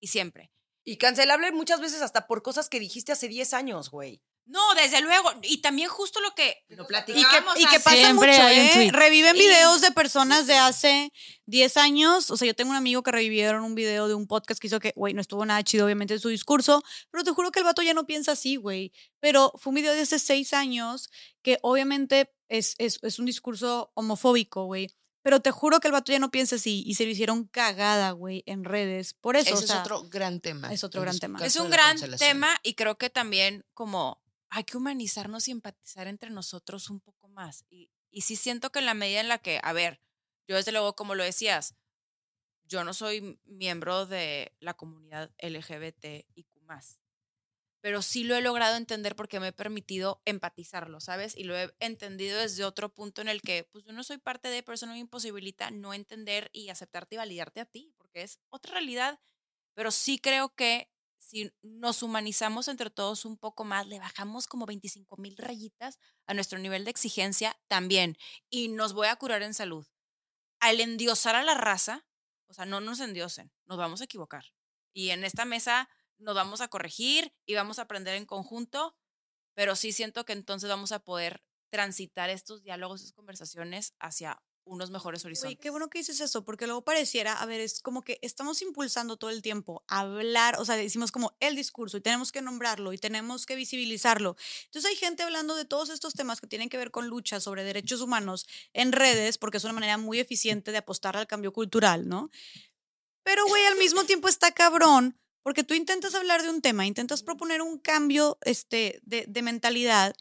y siempre. Y cancelable muchas veces hasta por cosas que dijiste hace 10 años, güey. No, desde luego. Y también justo lo que lo Y que, platicábamos y que pasa Siempre mucho, ¿eh? Reviven Y- videos de personas de hace 10 años. O sea, yo tengo un amigo que revivieron un video de un podcast que hizo que, güey, no estuvo nada chido, obviamente, su discurso. Pero te juro que el vato ya no piensa así, güey. Pero fue un video de hace 6 años que obviamente es, es, es un discurso homofóbico, güey. Pero te juro que el vato ya no piensa así y se lo hicieron cagada, güey, en redes. Por eso, Ese o sea, es otro gran tema. es otro en gran este tema. Es un gran tema y creo que también como hay que humanizarnos y empatizar entre nosotros un poco más. Y, y sí siento que en la medida en la que, a ver, yo desde luego, como lo decías, yo no soy miembro de la comunidad LGBT y Q+, pero sí lo he logrado entender porque me he permitido empatizarlo, ¿sabes? Y lo he entendido desde otro punto en el que, pues yo no soy parte de, pero eso no me imposibilita no entender y aceptarte y validarte a ti, porque es otra realidad, pero sí creo que si nos humanizamos entre todos un poco más, le bajamos como 25 mil rayitas a nuestro nivel de exigencia también, y nos voy a curar en salud. Al endiosar a la raza, o sea, no nos endiosen, nos vamos a equivocar. Y en esta mesa nos vamos a corregir y vamos a aprender en conjunto, pero sí siento que entonces vamos a poder transitar estos diálogos, estas conversaciones hacia unos mejores horizontes. Oye, qué bueno que dices eso, porque luego pareciera, a ver, es como que estamos impulsando todo el tiempo a hablar, o sea, decimos como el discurso y tenemos que nombrarlo y tenemos que visibilizarlo. Entonces hay gente hablando de todos estos temas que tienen que ver con lucha sobre derechos humanos en redes, porque es una manera muy eficiente de apostar al cambio cultural, ¿no? Pero, güey, al mismo tiempo está cabrón, porque tú intentas hablar de un tema, intentas proponer un cambio este, de, de mentalidad,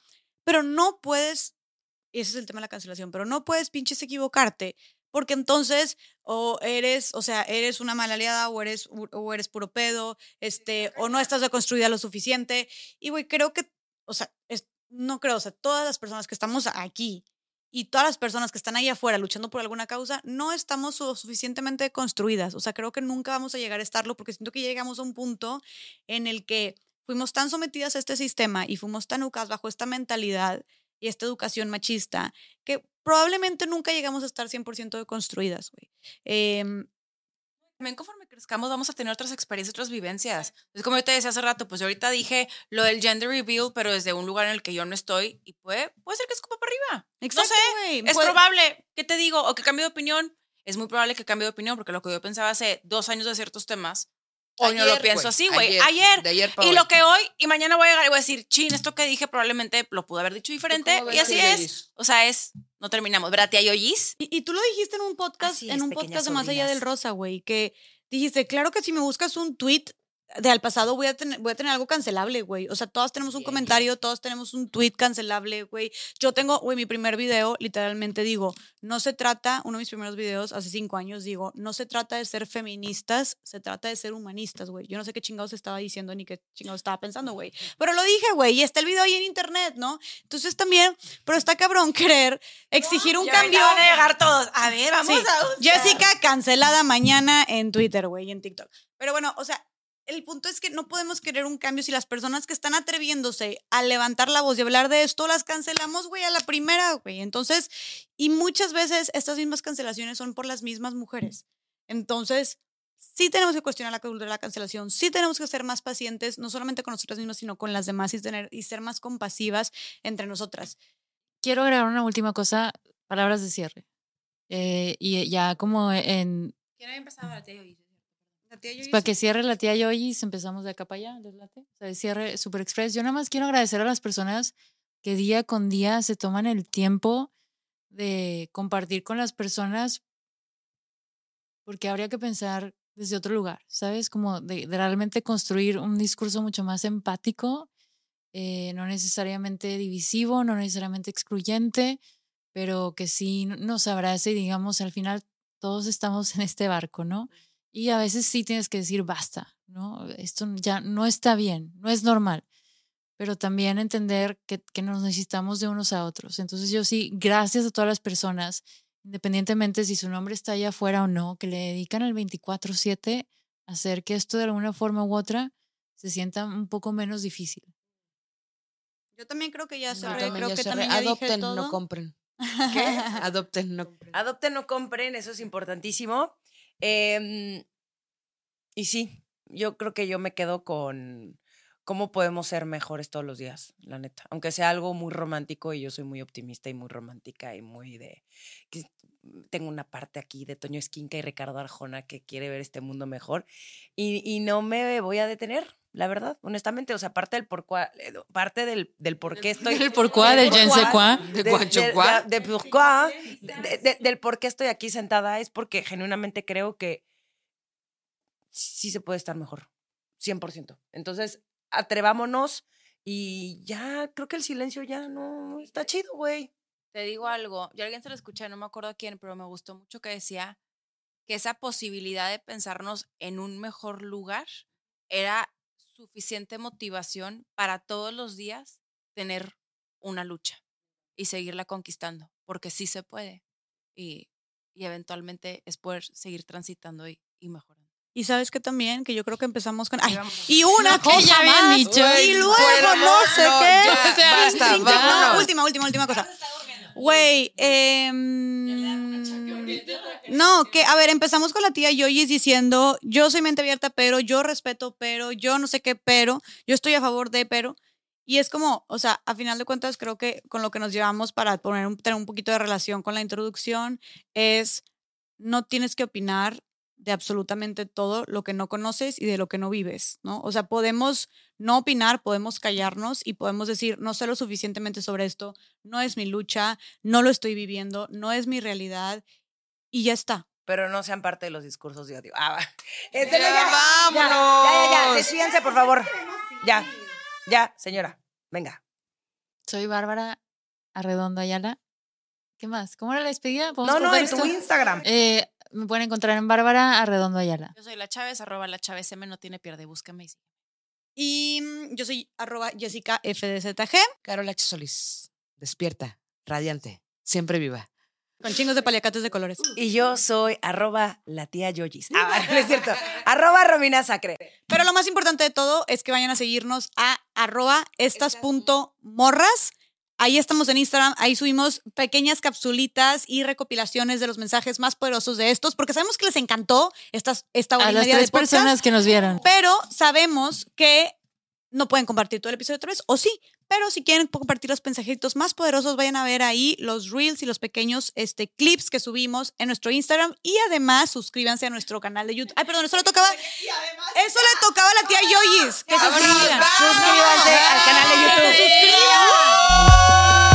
pero no puedes y ese es el tema de la cancelación, pero no puedes pinches equivocarte, porque entonces o eres, o sea, eres una mala aliada o eres, o eres puro pedo, este, o no estás deconstruida lo suficiente. Y güey, creo que, o sea, es- no creo, o sea, todas las personas que estamos aquí y todas las personas que están ahí afuera luchando por alguna causa, no estamos suficientemente construidas. O sea, creo que nunca vamos a llegar a estarlo porque siento que llegamos a un punto en el que fuimos tan sometidas a este sistema y fuimos tan educadas bajo esta mentalidad y esta educación machista que probablemente nunca llegamos a estar 100% deconstruidas, güey. Em, También conforme crezcamos vamos a tener otras experiencias, otras vivencias. Es como yo te decía hace rato, pues yo ahorita dije lo del gender reveal, pero desde un lugar en el que yo no estoy y puede, puede ser que escupa para arriba. exacto, no sé, güey. es Puede- probable, ¿qué te digo? O que cambie de opinión. Es muy probable que cambie de opinión porque lo que yo pensaba hace dos años de ciertos temas, Hoy no lo pienso güey, así, güey. ayer, Ayer. de ayer para y hoy. lo que hoy y mañana voy a llegar y voy a decir, chin, esto que dije probablemente lo pude haber dicho diferente. Y así a es. O sea, es, no terminamos. ¿Verdad, tía Yoyis? Y, y tú lo dijiste en un podcast, en un podcast de Más Allá del. Rosa, güey, que dijiste, claro que si me buscas un tweet de al pasado voy a tener, voy a tener algo cancelable, güey. O sea, todos tenemos un comentario, todos tenemos un tweet cancelable, güey. Yo tengo, güey, mi primer video, literalmente digo, no se trata, uno de mis primeros videos hace cinco años, digo, no se trata de ser feministas, se trata de ser humanistas, güey. Yo no sé qué chingados estaba diciendo ni qué chingados estaba pensando, güey. Pero lo dije, güey, y está el video ahí en internet, ¿no? Entonces también, pero está cabrón querer exigir un Y cambio. van a llegar todos. A ver, vamos Sí. a buscar. Jessica cancelada mañana en Twitter, güey, y en TikTok. Pero bueno, o sea, el punto es que no podemos querer un cambio si las personas que están atreviéndose a levantar la voz y hablar de esto las cancelamos, güey, a la primera, güey. Entonces, y muchas veces estas mismas cancelaciones son por las mismas mujeres. Entonces, sí tenemos que cuestionar la cultura de la cancelación, sí tenemos que ser más pacientes, no solamente con nosotras mismas, sino con las demás y, tener, y ser más compasivas entre nosotras. Quiero agregar una última cosa, palabras de cierre. Eh, y ya como en, ¿Quién había empezado la tía Yoyis? para que cierre la tía Yoyis, empezamos de acá para allá, ¿les late? O sea, cierre Super Express. Yo nada más quiero agradecer a las personas que día con día se toman el tiempo de compartir con las personas, porque habría que pensar desde otro lugar, ¿sabes? Como de, de realmente construir un discurso mucho más empático, eh, no necesariamente divisivo, no necesariamente excluyente, pero que sí nos abrace y digamos, al final todos estamos en este barco, ¿no? Y a veces sí tienes que decir basta, ¿no? Esto ya no está bien, no es normal, pero también entender que, que nos necesitamos de unos a otros. Entonces yo sí, gracias a todas las personas, independientemente si su nombre está allá afuera o no, que le dedican el 24/7 a hacer que esto de alguna forma u otra se sienta un poco menos difícil. Yo también creo que ya también creo ya que también ya dije Adopten, todo. no compren. ¿Qué? Adopten, no compren. Adopten, no compren, eso es importantísimo. Em, y sí, yo creo que yo me quedo con cómo podemos ser mejores todos los días, la neta. Aunque sea algo muy romántico y yo soy muy optimista y muy romántica y muy de... que tengo una parte aquí de Toño Esquinca y Ricardo Arjona que quiere ver este mundo mejor y, y no me voy a detener, la verdad, honestamente. O sea, parte del por, cuá- eh, parte del, del por qué estoy... Del ne sais quoi. De de- Guachocuá. de- de de- de- del por qué estoy aquí sentada es porque genuinamente creo que sí se puede estar mejor, 100%. Entonces, atrevámonos y ya, creo que el silencio ya no está chido, güey. Te digo algo, yo alguien se lo escuché, no me acuerdo a quién, pero me gustó mucho que decía que esa posibilidad de pensarnos en un mejor lugar era suficiente motivación para todos los días tener una lucha y seguirla conquistando, porque sí se puede y, y eventualmente es poder seguir transitando y, y mejorando. Y sabes que también, que yo creo que empezamos con. Ay, y una No, cosa más, dicho. Y luego el no sé no, qué. ya, O sea, basta, no, última, última, última cosa. Güey, em, no, que a ver, empezamos con la tía Yoyis diciendo, yo soy mente abierta, pero yo respeto, pero yo no sé qué, pero yo estoy a favor de, pero. Y es como, o sea, a final de cuentas, creo que con lo que nos llevamos para poner un- tener un poquito de relación con la introducción es no tienes que opinar de absolutamente todo lo que no conoces y de lo que no vives, ¿no? O sea, podemos no opinar, podemos callarnos y podemos decir, no sé lo suficientemente sobre esto, no es mi lucha, no lo estoy viviendo, no es mi realidad y ya está. Pero no sean parte de los discursos de odio. Ah, va. Este, Ya, Ya, ya, vámonos. ya, despídense, por favor. Ya, ya, señora. Venga. Soy Bárbara Arredondo Ayala. ¿Qué más? ¿Cómo era la despedida? ¿Podemos No, no, en tu esto? Instagram. Eh, me pueden encontrar en Bárbara Arredondo Ayala. Yo soy la Chávez, arroba la Chávez M, no tiene pierde, búsqueme y mm, yo soy arroba Jessica FDZG, Carol H. Solís. Despierta, radiante, siempre viva. Con chingos de paliacates de colores. Y yo soy arroba la tía Yoyis. Ah, no es cierto. arroba Romina Sacre. Pero lo más importante de todo es que vayan a seguirnos a arroba estas.morras. Ahí estamos en Instagram, ahí subimos pequeñas capsulitas y recopilaciones de los mensajes más poderosos de estos, porque sabemos que les encantó estas, esta hora A y las tres de podcast, personas que nos vieron. pero sabemos que no pueden compartir todo el episodio otra vez, o sí, Pero si quieren compartir los mensajitos más poderosos, vayan a ver ahí los reels y los pequeños este, clips que subimos en nuestro Instagram. Y además, suscríbanse a nuestro canal de YouTube. Ay, perdón, eso le tocaba. Eso le tocaba a la tía Yoyis. Que suscriban. Suscríbanse al canal de YouTube. ¡Suscríbanse!